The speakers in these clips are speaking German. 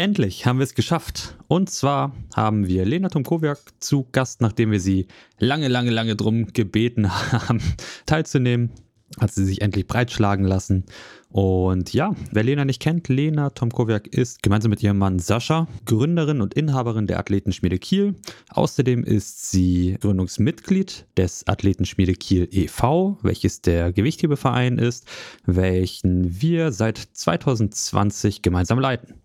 Endlich haben wir es geschafft. Und zwar haben wir Lena Tomkowiak zu Gast, nachdem wir sie lange, lange, lange drum gebeten haben, teilzunehmen. Hat sie sich endlich breitschlagen lassen. Und ja, wer Lena nicht kennt, Lena Tomkowiak ist gemeinsam mit ihrem Mann Sascha Gründerin und Inhaberin der Athletenschmiede Kiel. Außerdem ist sie Gründungsmitglied des Athletenschmiede Kiel e.V., welches der Gewichthebeverein ist, welchen wir seit 2020 gemeinsam leiten.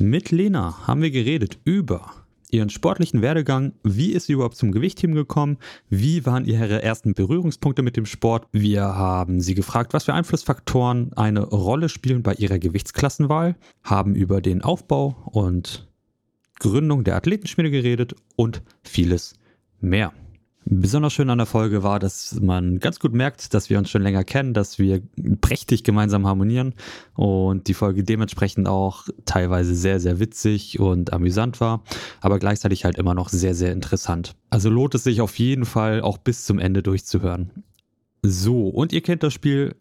Mit Lena haben wir geredet über ihren sportlichen Werdegang, wie ist sie überhaupt zum Gewichtheben gekommen, wie waren ihre ersten Berührungspunkte mit dem Sport. Wir haben sie gefragt, was für Einflussfaktoren eine Rolle spielen bei ihrer Gewichtsklassenwahl, haben über den Aufbau und Gründung der Athletenschmiede geredet und vieles mehr. Besonders schön an der Folge war, dass man ganz gut merkt, dass wir uns schon länger kennen, dass wir prächtig gemeinsam harmonieren und die Folge dementsprechend auch teilweise sehr, sehr witzig und amüsant war, aber gleichzeitig halt immer noch sehr, sehr interessant. Also lohnt es sich auf jeden Fall auch bis zum Ende durchzuhören. So, und ihr kennt das Spiel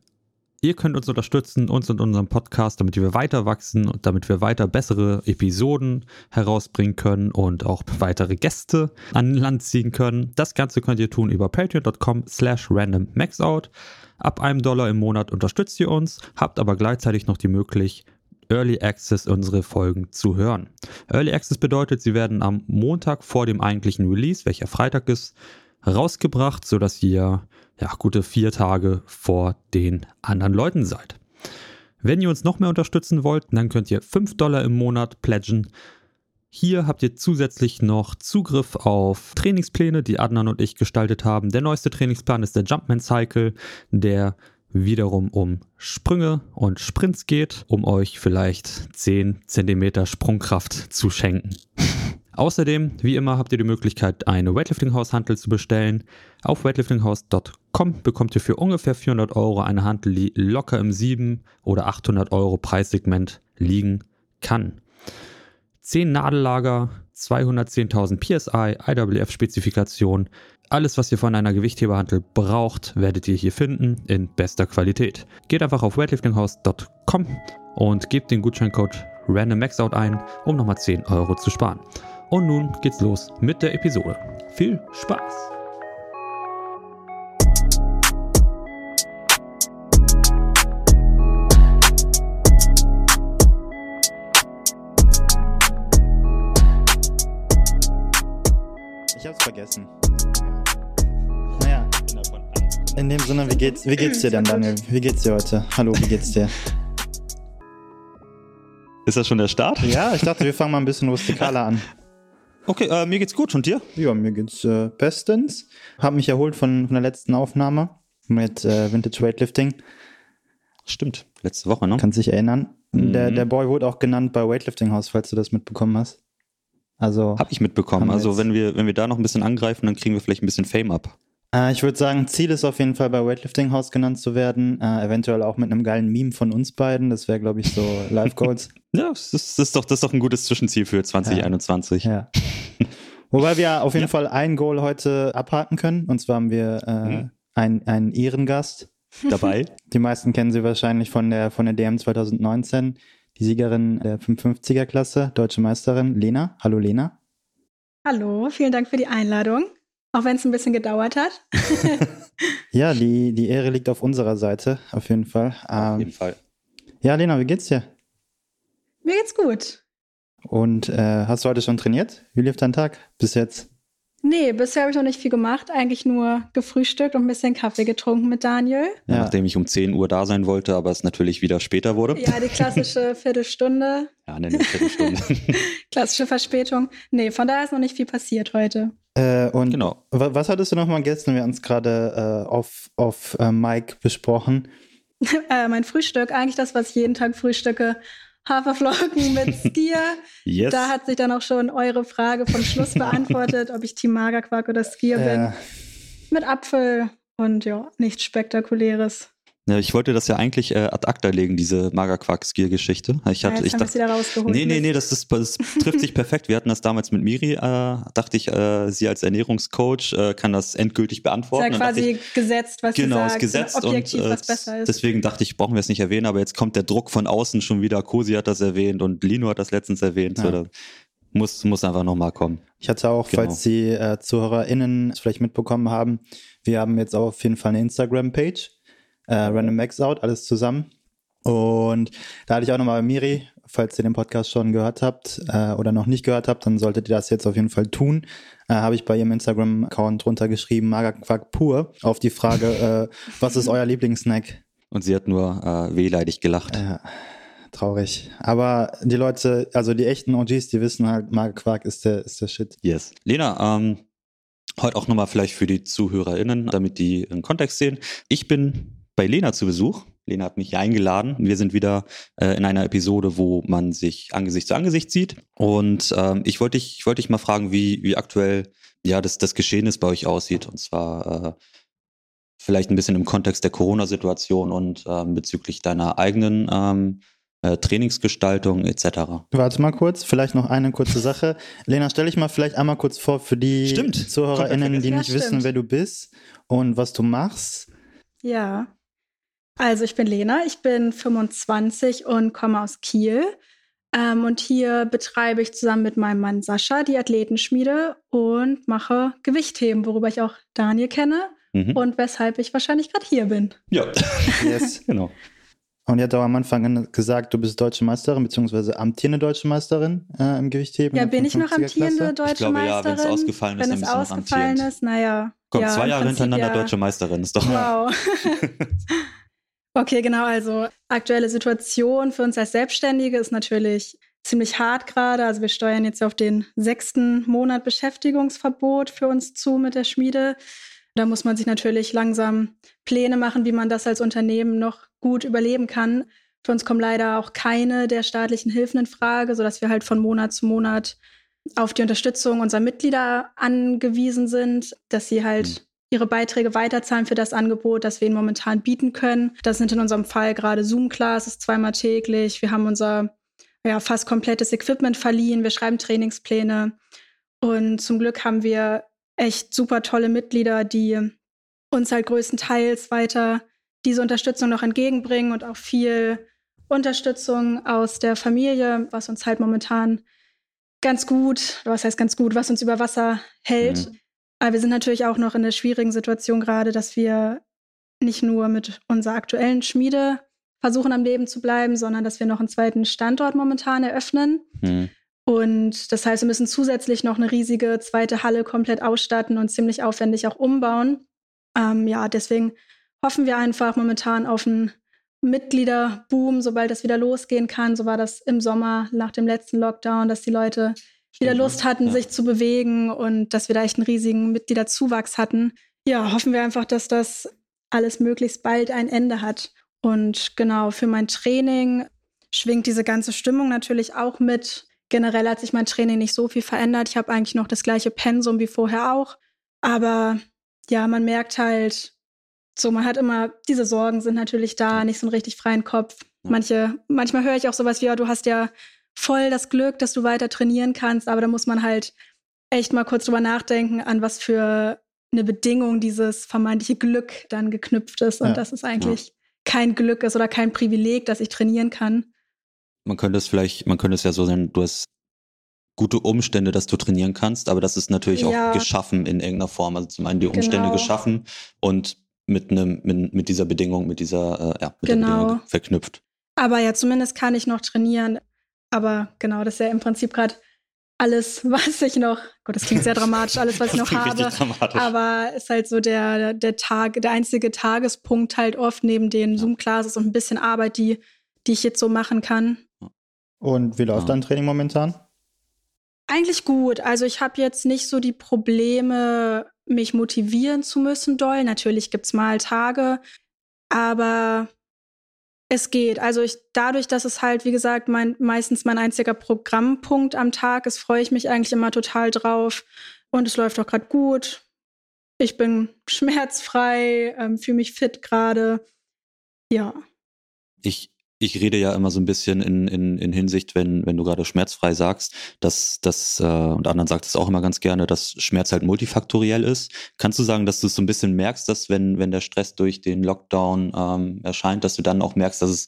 Ihr könnt uns unterstützen, uns und unseren Podcast, damit wir weiter wachsen und damit wir weiter bessere Episoden herausbringen können und auch weitere Gäste an Land ziehen können. Das Ganze könnt ihr tun über patreon.com slash randommaxout. Ab einem Dollar im Monat unterstützt ihr uns, habt aber gleichzeitig noch die Möglichkeit, Early Access unsere Folgen zu hören. Early Access bedeutet, sie werden am Montag vor dem eigentlichen Release, welcher Freitag ist, rausgebracht, sodass ihr ja, gute vier Tage vor den anderen Leuten seid. Wenn ihr uns noch mehr unterstützen wollt, dann könnt ihr 5 Dollar im Monat pledgen. Hier habt ihr zusätzlich noch Zugriff auf Trainingspläne, die Adnan und ich gestaltet haben. Der neueste Trainingsplan ist der Jumpman Cycle, der wiederum um Sprünge und Sprints geht, um euch vielleicht 10 cm Sprungkraft zu schenken. Außerdem, wie immer, habt ihr die Möglichkeit, eine Weightlifting-Haus-Hantel zu bestellen. Auf weightliftinghouse.com bekommt ihr für ungefähr 400 Euro eine Hantel, die locker im 7 oder 800 Euro Preissegment liegen kann. 10 Nadellager, 210.000 PSI, IWF-Spezifikation. Alles, was ihr von einer Gewichtheberhantel braucht, werdet ihr hier finden in bester Qualität. Geht einfach auf weightliftinghouse.com und gebt den Gutscheincode RandomMaxOut ein, um nochmal 10 Euro zu sparen. Und nun geht's los mit der Episode. Viel Spaß! Ich hab's vergessen. Naja. In dem Sinne, wie geht's, wie geht's dir denn, Daniel? Wie geht's dir heute? Hallo, wie geht's dir? Ist das schon der Start? Ja, ich dachte, wir fangen mal ein bisschen rustikaler an. Okay, äh, mir geht's gut. Und dir? Ja, mir geht's äh, bestens. Hab mich erholt von, von der letzten Aufnahme mit äh, Vintage Weightlifting. Stimmt, letzte Woche, ne? Kannst dich erinnern. Mhm. Der, der Boy wurde auch genannt bei Weightlifting House, falls du das mitbekommen hast. Also. Hab ich mitbekommen. Also wenn wir, wenn wir da noch ein bisschen angreifen, dann kriegen wir vielleicht ein bisschen Fame ab. Äh, ich würde sagen, Ziel ist auf jeden Fall bei Weightlifting House genannt zu werden. Äh, eventuell auch mit einem geilen Meme von uns beiden. Das wäre, glaube ich, so Live Goals. Ja, das ist, das ist, doch, das ist doch ein gutes Zwischenziel für 2021. ja. Wobei wir auf jeden Fall ein Goal heute abhaken können. Und zwar haben wir äh, Mhm. einen, einen Ehrengast. Dabei. Die meisten kennen sie wahrscheinlich von der, von der DM 2019. Die Siegerin der 55er-Klasse, deutsche Meisterin, Lena. Hallo Lena. Hallo, vielen Dank für die Einladung. Auch wenn es ein bisschen gedauert hat. Ja, die, die Ehre liegt auf unserer Seite, auf jeden Fall. Auf Ähm, jeden Fall. ja, Lena, wie geht's dir? Mir geht's gut. Und äh, hast du heute schon trainiert? Wie lief dein Tag bis jetzt? Nee, bisher habe ich noch nicht viel gemacht. Eigentlich nur gefrühstückt und ein bisschen Kaffee getrunken mit Daniel. Ja. Nachdem ich um 10 Uhr da sein wollte, aber es natürlich wieder später wurde. Ja, die klassische Viertelstunde, Ja, ne, eine Viertelstunde. klassische Verspätung. Nee, von daher ist noch nicht viel passiert heute. Äh, und genau. wa- was hattest du nochmal gestern? Wir haben es gerade äh, auf, auf äh, Mike besprochen. äh, mein Frühstück, eigentlich das, was ich jeden Tag frühstücke. Haferflocken mit Skier. Yes. Da hat sich dann auch schon eure Frage vom Schluss beantwortet, ob ich Team Magerquark oder Skier bin. Mit Apfel und ja, nichts Spektakuläres. Ja, ich wollte das ja eigentlich äh, ad acta legen, diese Magerquark-Skill-Geschichte. Ich hatte, ja, ich dachte, wieder rausgeholt. Nee, nee, nee, das, ist, das trifft sich perfekt. Wir hatten das damals mit Miri, äh, dachte ich, äh, sie als Ernährungscoach äh, kann das endgültig beantworten. Ist ja quasi ich, gesetzt, was genau, sie sagt. Genau, gesetzt objektiv, und was besser ist. deswegen dachte ich, brauchen wir es nicht erwähnen, aber jetzt kommt der Druck von außen schon wieder. Kosi hat das erwähnt und Lino hat das letztens erwähnt. Ja. So, muss, muss einfach nochmal kommen. Ich hatte auch, genau. falls die äh, ZuhörerInnen es vielleicht mitbekommen haben, wir haben jetzt auch auf jeden Fall eine Instagram-Page äh, Random Max Out, alles zusammen. Und da hatte ich auch nochmal Miri, falls ihr den Podcast schon gehört habt äh, oder noch nicht gehört habt, dann solltet ihr das jetzt auf jeden Fall tun. Äh, Habe ich bei ihrem Instagram-Account drunter geschrieben, Magerquark pur, auf die Frage, äh, was ist euer Lieblingssnack? Und sie hat nur äh, wehleidig gelacht. Ja, traurig. Aber die Leute, also die echten OGs, die wissen halt, Magerquark ist der, ist der Shit. Yes. Lena, ähm, heute auch nochmal vielleicht für die ZuhörerInnen, damit die einen Kontext sehen. Ich bin bei Lena zu Besuch. Lena hat mich eingeladen. Wir sind wieder äh, in einer Episode, wo man sich Angesicht zu Angesicht sieht. Und ähm, ich wollte dich, ich wollte dich mal fragen, wie, wie aktuell ja das, das Geschehnis bei euch aussieht. Und zwar äh, vielleicht ein bisschen im Kontext der Corona-Situation und ähm, bezüglich deiner eigenen ähm, äh, Trainingsgestaltung etc. Warte mal kurz, vielleicht noch eine kurze Sache. Lena, stell dich mal vielleicht einmal kurz vor für die stimmt. ZuhörerInnen, die nicht ja, wissen, wer du bist und was du machst. Ja, also ich bin Lena, ich bin 25 und komme aus Kiel. Ähm, und hier betreibe ich zusammen mit meinem Mann Sascha die Athletenschmiede und mache Gewichtheben, worüber ich auch Daniel kenne mhm. und weshalb ich wahrscheinlich gerade hier bin. Ja, yes. genau. Und ihr habt auch am Anfang gesagt, du bist deutsche Meisterin, beziehungsweise amtierende deutsche Meisterin äh, im Gewichtheben. Ja, bin ich noch amtierende deutsche ich glaube, Meisterin? Ja, wenn es ausgefallen ist, wenn es ausgefallen ist, naja. Komm, ja, zwei Jahre hintereinander ja. deutsche Meisterin, ist doch. Wow. Okay, genau. Also aktuelle Situation für uns als Selbstständige ist natürlich ziemlich hart gerade. Also wir steuern jetzt auf den sechsten Monat Beschäftigungsverbot für uns zu mit der Schmiede. Da muss man sich natürlich langsam Pläne machen, wie man das als Unternehmen noch gut überleben kann. Für uns kommen leider auch keine der staatlichen Hilfen in Frage, sodass wir halt von Monat zu Monat auf die Unterstützung unserer Mitglieder angewiesen sind, dass sie halt mhm ihre Beiträge weiterzahlen für das Angebot, das wir ihnen momentan bieten können. Das sind in unserem Fall gerade Zoom-Classes zweimal täglich. Wir haben unser ja, fast komplettes Equipment verliehen. Wir schreiben Trainingspläne. Und zum Glück haben wir echt super tolle Mitglieder, die uns halt größtenteils weiter diese Unterstützung noch entgegenbringen und auch viel Unterstützung aus der Familie, was uns halt momentan ganz gut, was heißt ganz gut, was uns über Wasser hält. Mhm. Aber wir sind natürlich auch noch in der schwierigen Situation gerade, dass wir nicht nur mit unserer aktuellen Schmiede versuchen am Leben zu bleiben, sondern dass wir noch einen zweiten Standort momentan eröffnen. Mhm. Und das heißt, wir müssen zusätzlich noch eine riesige zweite Halle komplett ausstatten und ziemlich aufwendig auch umbauen. Ähm, ja, deswegen hoffen wir einfach momentan auf einen Mitgliederboom, sobald das wieder losgehen kann. So war das im Sommer nach dem letzten Lockdown, dass die Leute wieder Lust hatten, ja. sich zu bewegen und dass wir da echt einen riesigen Mitgliederzuwachs hatten. Ja, hoffen wir einfach, dass das alles möglichst bald ein Ende hat. Und genau, für mein Training schwingt diese ganze Stimmung natürlich auch mit. Generell hat sich mein Training nicht so viel verändert. Ich habe eigentlich noch das gleiche Pensum wie vorher auch. Aber ja, man merkt halt, so, man hat immer, diese Sorgen sind natürlich da, nicht so einen richtig freien Kopf. Manche, manchmal höre ich auch sowas wie, ja, du hast ja voll das Glück, dass du weiter trainieren kannst, aber da muss man halt echt mal kurz drüber nachdenken, an was für eine Bedingung dieses vermeintliche Glück dann geknüpft ist und ja. dass es eigentlich ja. kein Glück ist oder kein Privileg, dass ich trainieren kann. Man könnte es vielleicht, man könnte es ja so sein, du hast gute Umstände, dass du trainieren kannst, aber das ist natürlich ja. auch geschaffen in irgendeiner Form. Also zum einen die Umstände genau. geschaffen und mit einem, mit, mit, dieser Bedingung, mit dieser, äh, ja, mit genau. der Bedingung verknüpft. Aber ja, zumindest kann ich noch trainieren. Aber genau, das ist ja im Prinzip gerade alles, was ich noch, Gott, das klingt sehr dramatisch, alles, was ich noch habe. Aber ist halt so der, der Tag, der einzige Tagespunkt halt oft neben den Zoom-Classes und ein bisschen Arbeit, die, die ich jetzt so machen kann. Und wie läuft ja. dein Training momentan? Eigentlich gut. Also ich habe jetzt nicht so die Probleme, mich motivieren zu müssen doll. Natürlich gibt es mal Tage, aber es geht. Also ich, dadurch, dass es halt, wie gesagt, mein, meistens mein einziger Programmpunkt am Tag ist, freue ich mich eigentlich immer total drauf. Und es läuft auch gerade gut. Ich bin schmerzfrei, ähm, fühle mich fit gerade. Ja. Ich, ich rede ja immer so ein bisschen in, in, in Hinsicht, wenn, wenn du gerade schmerzfrei sagst, dass das, äh, und anderen sagt es auch immer ganz gerne, dass Schmerz halt multifaktoriell ist. Kannst du sagen, dass du es so ein bisschen merkst, dass wenn, wenn der Stress durch den Lockdown ähm, erscheint, dass du dann auch merkst, dass es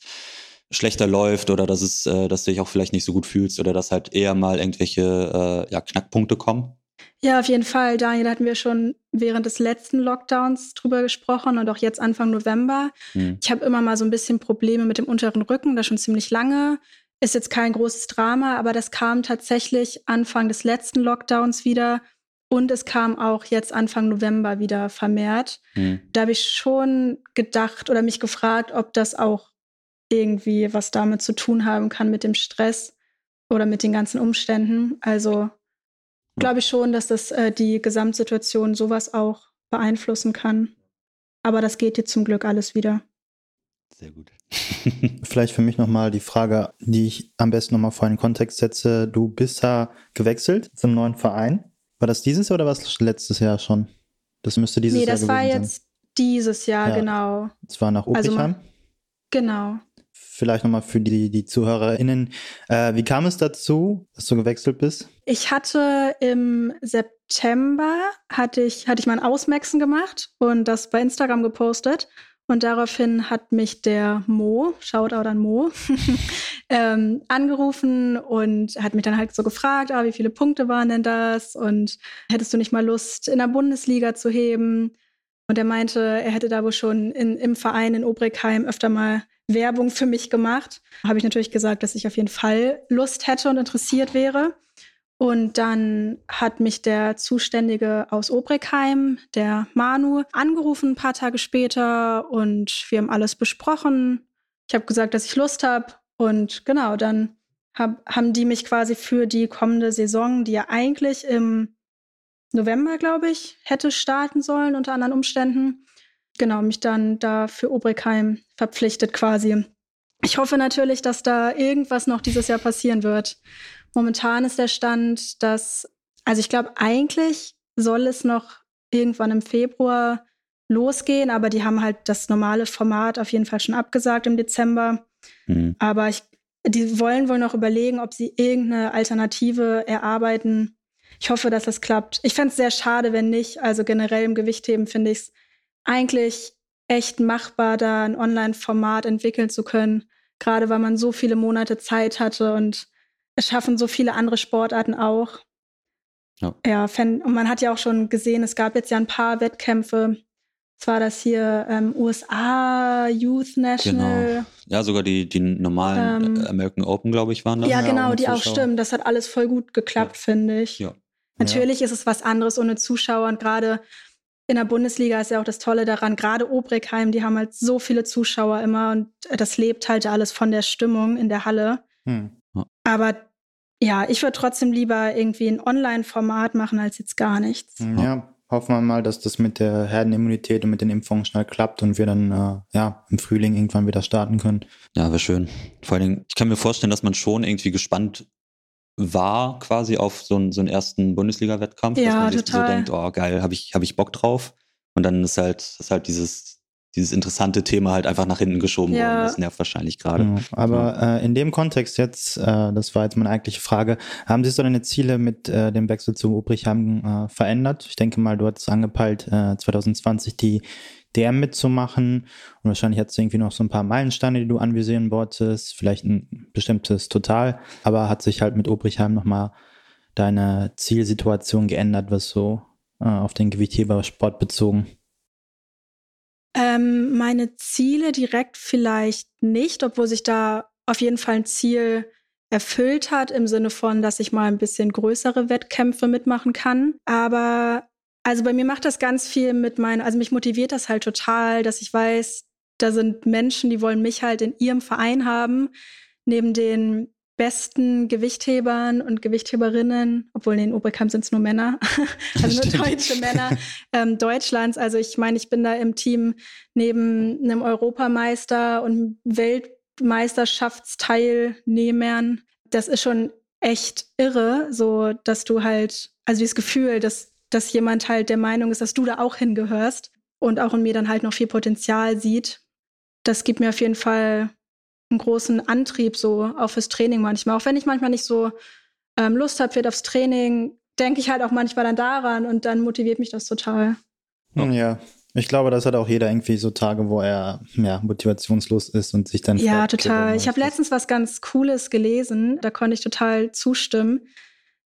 schlechter läuft oder dass es, äh, dass du dich auch vielleicht nicht so gut fühlst oder dass halt eher mal irgendwelche äh, ja, Knackpunkte kommen? Ja, auf jeden Fall. Daniel, da hatten wir schon während des letzten Lockdowns drüber gesprochen und auch jetzt Anfang November. Hm. Ich habe immer mal so ein bisschen Probleme mit dem unteren Rücken, das schon ziemlich lange. Ist jetzt kein großes Drama, aber das kam tatsächlich Anfang des letzten Lockdowns wieder. Und es kam auch jetzt Anfang November wieder vermehrt. Hm. Da habe ich schon gedacht oder mich gefragt, ob das auch irgendwie was damit zu tun haben kann mit dem Stress oder mit den ganzen Umständen. Also glaube ich schon, dass das äh, die Gesamtsituation sowas auch beeinflussen kann. Aber das geht jetzt zum Glück alles wieder. Sehr gut. Vielleicht für mich nochmal die Frage, die ich am besten nochmal vor einen Kontext setze. Du bist ja gewechselt zum neuen Verein. War das dieses Jahr oder war es letztes Jahr schon? Das müsste dieses nee, Jahr Nee, das war jetzt dieses Jahr, ja. genau. Es war nach Obrichheim? Also, genau vielleicht nochmal für die, die ZuhörerInnen. Äh, wie kam es dazu, dass du gewechselt bist? Ich hatte im September hatte ich, hatte ich mal ein Ausmaxen gemacht und das bei Instagram gepostet. Und daraufhin hat mich der Mo, Shoutout an Mo, ähm, angerufen und hat mich dann halt so gefragt, ah, wie viele Punkte waren denn das? Und hättest du nicht mal Lust, in der Bundesliga zu heben? Und er meinte, er hätte da wohl schon in, im Verein in Obrigheim öfter mal Werbung für mich gemacht. Habe ich natürlich gesagt, dass ich auf jeden Fall Lust hätte und interessiert wäre. Und dann hat mich der Zuständige aus Obregheim, der Manu, angerufen ein paar Tage später und wir haben alles besprochen. Ich habe gesagt, dass ich Lust habe. Und genau, dann hab, haben die mich quasi für die kommende Saison, die ja eigentlich im November, glaube ich, hätte starten sollen unter anderen Umständen, genau, mich dann da für Obregheim verpflichtet quasi. Ich hoffe natürlich, dass da irgendwas noch dieses Jahr passieren wird. Momentan ist der Stand, dass, also ich glaube, eigentlich soll es noch irgendwann im Februar losgehen, aber die haben halt das normale Format auf jeden Fall schon abgesagt im Dezember. Mhm. Aber ich, die wollen wohl noch überlegen, ob sie irgendeine Alternative erarbeiten. Ich hoffe, dass das klappt. Ich fände es sehr schade, wenn nicht. Also generell im Gewichtheben finde ich es eigentlich echt machbar, da ein Online-Format entwickeln zu können, gerade weil man so viele Monate Zeit hatte und es schaffen so viele andere Sportarten auch. Ja, ja und man hat ja auch schon gesehen, es gab jetzt ja ein paar Wettkämpfe. Zwar das hier ähm, USA Youth National. Genau. Ja, sogar die, die normalen ähm, American Open, glaube ich, waren da. Ja, genau, die auch stimmen. Das hat alles voll gut geklappt, ja. finde ich. Ja. Natürlich ist es was anderes ohne Zuschauer und gerade in der Bundesliga ist ja auch das Tolle daran, gerade Obregheim, die haben halt so viele Zuschauer immer und das lebt halt alles von der Stimmung in der Halle. Hm. Aber ja, ich würde trotzdem lieber irgendwie ein Online-Format machen als jetzt gar nichts. Hm, ja, hoffen wir mal, dass das mit der Herdenimmunität und mit den Impfungen schnell klappt und wir dann äh, ja im Frühling irgendwann wieder starten können. Ja, wäre schön. Vor allen Dingen, ich kann mir vorstellen, dass man schon irgendwie gespannt war quasi auf so einen, so einen ersten Bundesliga-Wettkampf, ja, dass man sich total. so denkt, oh geil, habe ich, hab ich Bock drauf. Und dann ist halt, ist halt dieses, dieses interessante Thema halt einfach nach hinten geschoben ja. worden. Das nervt wahrscheinlich gerade. Ja, aber ja. Äh, in dem Kontext jetzt, äh, das war jetzt meine eigentliche Frage, haben sich so deine Ziele mit äh, dem Wechsel zu Obrichheim äh, verändert? Ich denke mal, du hattest angepeilt, äh, 2020 die DM mitzumachen. Und wahrscheinlich hat es irgendwie noch so ein paar Meilensteine, die du anvisieren wolltest, vielleicht ein bestimmtes Total, aber hat sich halt mit Obrichheim nochmal deine Zielsituation geändert, was so äh, auf den Gewichtheber-Sport bezogen? Ähm, meine Ziele direkt vielleicht nicht, obwohl sich da auf jeden Fall ein Ziel erfüllt hat, im Sinne von, dass ich mal ein bisschen größere Wettkämpfe mitmachen kann. Aber also bei mir macht das ganz viel mit meinen, also mich motiviert das halt total, dass ich weiß, da sind Menschen, die wollen mich halt in ihrem Verein haben, neben den besten Gewichthebern und Gewichtheberinnen, obwohl in den Oberkamp sind es nur Männer, also nur deutsche Männer ähm, Deutschlands. Also ich meine, ich bin da im Team neben einem Europameister und Weltmeisterschaftsteilnehmern. Das ist schon echt irre, so dass du halt, also dieses Gefühl, dass dass jemand halt der Meinung ist, dass du da auch hingehörst und auch in mir dann halt noch viel Potenzial sieht. das gibt mir auf jeden Fall einen großen Antrieb so auch fürs Training manchmal. Auch wenn ich manchmal nicht so ähm, Lust habe aufs Training, denke ich halt auch manchmal dann daran und dann motiviert mich das total. Ja, ich glaube, das hat auch jeder irgendwie so Tage, wo er ja, motivationslos ist und sich dann. Ja, total. Ich habe letztens was ganz Cooles gelesen, da konnte ich total zustimmen.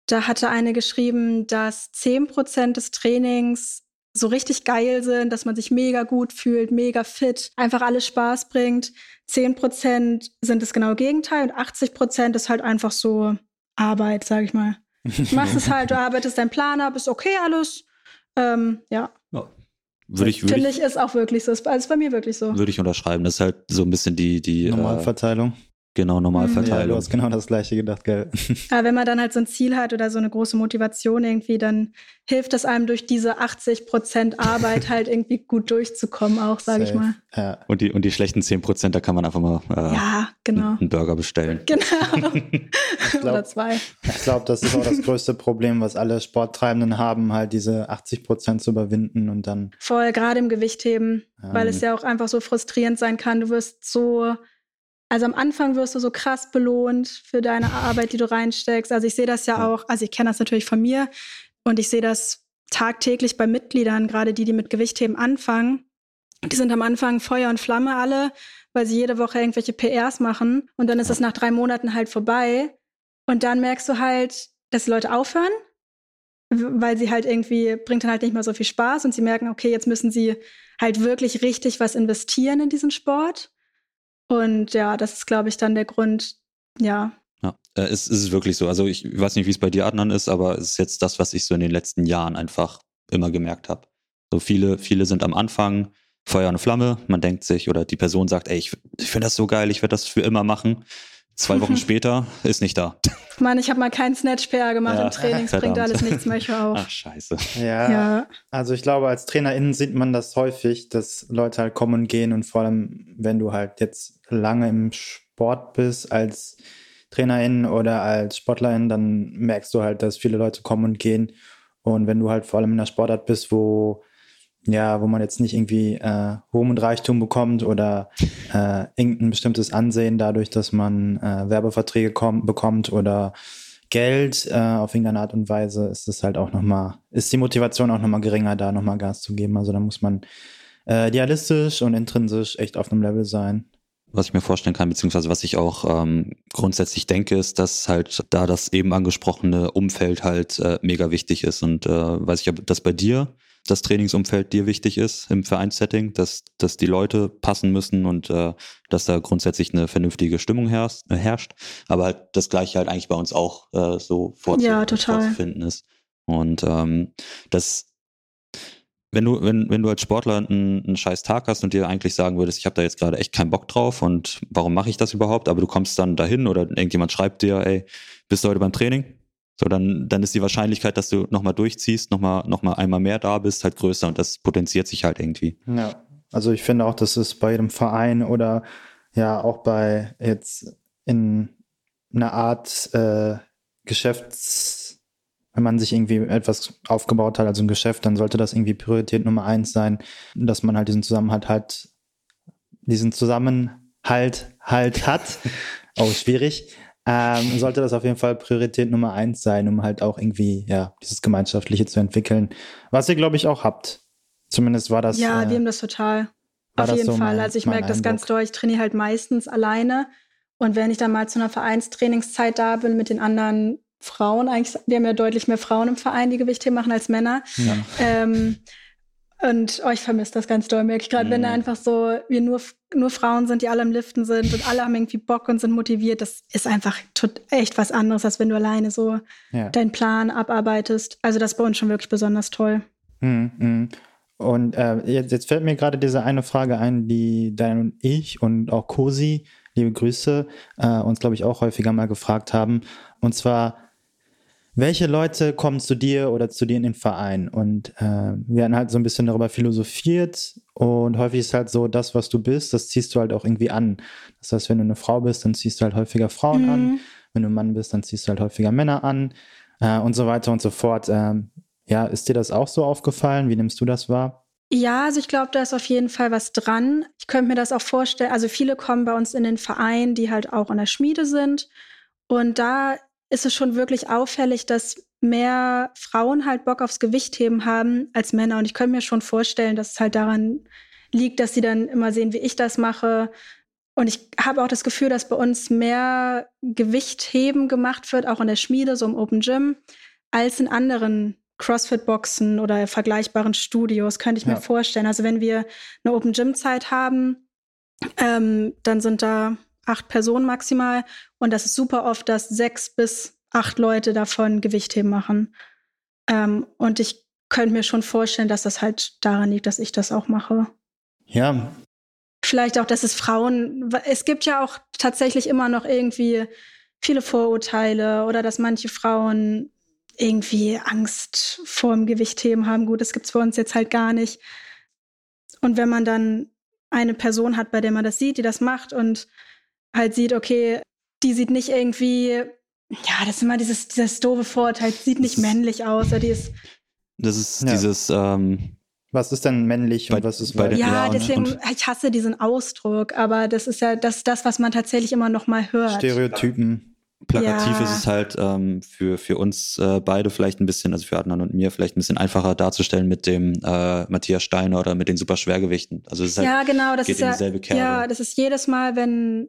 Da hatte eine geschrieben, dass 10% des Trainings so richtig geil sind, dass man sich mega gut fühlt, mega fit, einfach alles Spaß bringt. 10% sind das genaue Gegenteil und 80% ist halt einfach so Arbeit, sag ich mal. Du machst es halt, du arbeitest deinen Plan ab, ist okay alles. Ähm, ja. ja. Würde ich, würde Finde ich, ist auch wirklich so. Ist, ist bei mir wirklich so. Würde ich unterschreiben. Das ist halt so ein bisschen die, die Normalverteilung. Genau, Normalverteilung. Ja, du hast genau das Gleiche gedacht, gell? Aber wenn man dann halt so ein Ziel hat oder so eine große Motivation irgendwie, dann hilft das einem durch diese 80 Prozent Arbeit halt irgendwie gut durchzukommen, auch, sage ich mal. Ja. Und, die, und die schlechten 10 Prozent, da kann man einfach mal äh, ja, genau. einen Burger bestellen. Genau. glaub, oder zwei. Ich glaube, das ist auch das größte Problem, was alle Sporttreibenden haben, halt diese 80 Prozent zu überwinden und dann. Voll, gerade im Gewichtheben, ähm, weil es ja auch einfach so frustrierend sein kann. Du wirst so also am Anfang wirst du so krass belohnt für deine Arbeit, die du reinsteckst. Also ich sehe das ja, auch, also ich kenne das natürlich von mir und ich sehe das tagtäglich bei Mitgliedern, gerade die, die mit Gewichtheben anfangen. Die sind am Anfang Feuer und Flamme alle, weil sie jede Woche irgendwelche PRs machen und dann ist es nach drei Monaten halt vorbei. Und dann merkst du halt, dass die Leute aufhören, weil sie halt irgendwie, bringt dann halt nicht mehr so viel Spaß und sie merken, okay, jetzt müssen sie halt wirklich richtig was investieren in diesen Sport. Und ja, das ist, glaube ich, dann der Grund, ja. Ja, äh, es ist wirklich so. Also ich weiß nicht, wie es bei dir, Adnan, ist, aber es ist jetzt das, was ich so in den letzten Jahren einfach immer gemerkt habe. So viele, viele sind am Anfang Feuer und Flamme. Man denkt sich, oder die Person sagt, ey, ich, ich finde das so geil, ich werde das für immer machen. Zwei Wochen später ist nicht da. Mann, ich habe mal keinen Snatch-PR gemacht ja, im Training, es bringt alles nichts mehr auf. Ach, scheiße. Ja, ja, also ich glaube, als TrainerInnen sieht man das häufig, dass Leute halt kommen und gehen und vor allem, wenn du halt jetzt lange im Sport bist als Trainerin oder als Sportlerin, dann merkst du halt, dass viele Leute kommen und gehen. Und wenn du halt vor allem in der Sportart bist, wo ja, wo man jetzt nicht irgendwie äh, Ruhm und Reichtum bekommt oder äh, irgendein bestimmtes Ansehen dadurch, dass man äh, Werbeverträge komm, bekommt oder Geld äh, auf irgendeine Art und Weise, ist es halt auch nochmal, ist die Motivation auch nochmal geringer, da nochmal Gas zu geben. Also da muss man äh, idealistisch und intrinsisch echt auf einem Level sein was ich mir vorstellen kann, beziehungsweise was ich auch ähm, grundsätzlich denke, ist, dass halt da das eben angesprochene Umfeld halt äh, mega wichtig ist. Und äh, weiß ich, ob das bei dir das Trainingsumfeld dir wichtig ist im Vereinssetting, dass, dass die Leute passen müssen und äh, dass da grundsätzlich eine vernünftige Stimmung herrscht, äh, herrscht. Aber halt das gleiche halt eigentlich bei uns auch äh, so vorzu ja, vorzufinden ist. Und ähm, das wenn du, wenn, wenn du als Sportler einen, einen scheiß Tag hast und dir eigentlich sagen würdest, ich habe da jetzt gerade echt keinen Bock drauf und warum mache ich das überhaupt, aber du kommst dann dahin oder irgendjemand schreibt dir, ey, bist du heute beim Training? So, dann, dann ist die Wahrscheinlichkeit, dass du nochmal durchziehst, nochmal noch mal einmal mehr da bist, halt größer und das potenziert sich halt irgendwie. Ja, also ich finde auch, dass es bei jedem Verein oder ja auch bei jetzt in einer Art äh, Geschäfts, wenn man sich irgendwie etwas aufgebaut hat, also ein Geschäft, dann sollte das irgendwie Priorität Nummer eins sein, dass man halt diesen Zusammenhalt halt, diesen Zusammenhalt halt hat. oh, schwierig ähm, sollte das auf jeden Fall Priorität Nummer eins sein, um halt auch irgendwie, ja, dieses Gemeinschaftliche zu entwickeln. Was ihr, glaube ich, auch habt. Zumindest war das. Ja, äh, wir haben das total. Auf jeden so Fall. Mein, also ich merke das ganz doll. Ich trainiere halt meistens alleine. Und wenn ich dann mal zu einer Vereinstrainingszeit da bin mit den anderen Frauen, eigentlich, wir haben ja deutlich mehr Frauen im Verein, die Gewichtheben machen als Männer. Ja. Ähm, und oh, ich vermisse das ganz doll, merke ich gerade, mhm. wenn da mhm. einfach so, wir nur, nur Frauen sind, die alle im Liften sind und alle haben irgendwie Bock und sind motiviert. Das ist einfach echt was anderes, als wenn du alleine so ja. deinen Plan abarbeitest. Also das ist bei uns schon wirklich besonders toll. Mhm. mhm. Und äh, jetzt, jetzt, fällt mir gerade diese eine Frage ein, die Dein und ich und auch Cosi, liebe Grüße, äh, uns, glaube ich, auch häufiger mal gefragt haben. Und zwar, welche Leute kommen zu dir oder zu dir in den Verein? Und äh, wir haben halt so ein bisschen darüber philosophiert und häufig ist halt so, das, was du bist, das ziehst du halt auch irgendwie an. Das heißt, wenn du eine Frau bist, dann ziehst du halt häufiger Frauen mhm. an. Wenn du ein Mann bist, dann ziehst du halt häufiger Männer an äh, und so weiter und so fort. Ähm, ja, ist dir das auch so aufgefallen? Wie nimmst du das wahr? Ja, also ich glaube, da ist auf jeden Fall was dran. Ich könnte mir das auch vorstellen. Also viele kommen bei uns in den Verein, die halt auch in der Schmiede sind. Und da ist es schon wirklich auffällig, dass mehr Frauen halt Bock aufs Gewichtheben haben als Männer. Und ich könnte mir schon vorstellen, dass es halt daran liegt, dass sie dann immer sehen, wie ich das mache. Und ich habe auch das Gefühl, dass bei uns mehr Gewichtheben gemacht wird, auch in der Schmiede, so im Open Gym, als in anderen CrossFit-Boxen oder vergleichbaren Studios, könnte ich ja. mir vorstellen. Also wenn wir eine Open Gym-Zeit haben, ähm, dann sind da acht Personen maximal. Und das ist super oft, dass sechs bis acht Leute davon Gewichtheben machen. Ähm, und ich könnte mir schon vorstellen, dass das halt daran liegt, dass ich das auch mache. Ja. Vielleicht auch, dass es Frauen, es gibt ja auch tatsächlich immer noch irgendwie viele Vorurteile oder dass manche Frauen irgendwie Angst vor dem Gewichtheben haben. Gut, das gibt es bei uns jetzt halt gar nicht. Und wenn man dann eine Person hat, bei der man das sieht, die das macht und halt sieht, okay, die sieht nicht irgendwie, ja, das ist immer dieses, dieses doofe Vorurteil, sieht nicht männlich aus oder die ist. Das ist ja. dieses, ähm, was ist denn männlich bei, und was ist weiblich? Ja, deswegen, ich hasse diesen Ausdruck, aber das ist ja das, das was man tatsächlich immer noch mal hört. Stereotypen. Plakativ ja. ist es halt ähm, für, für uns äh, beide vielleicht ein bisschen, also für Adnan und mir vielleicht ein bisschen einfacher darzustellen mit dem äh, Matthias Steiner oder mit den Superschwergewichten. Also es ist halt, ja, genau, das ist ja, ja, das ist jedes Mal, wenn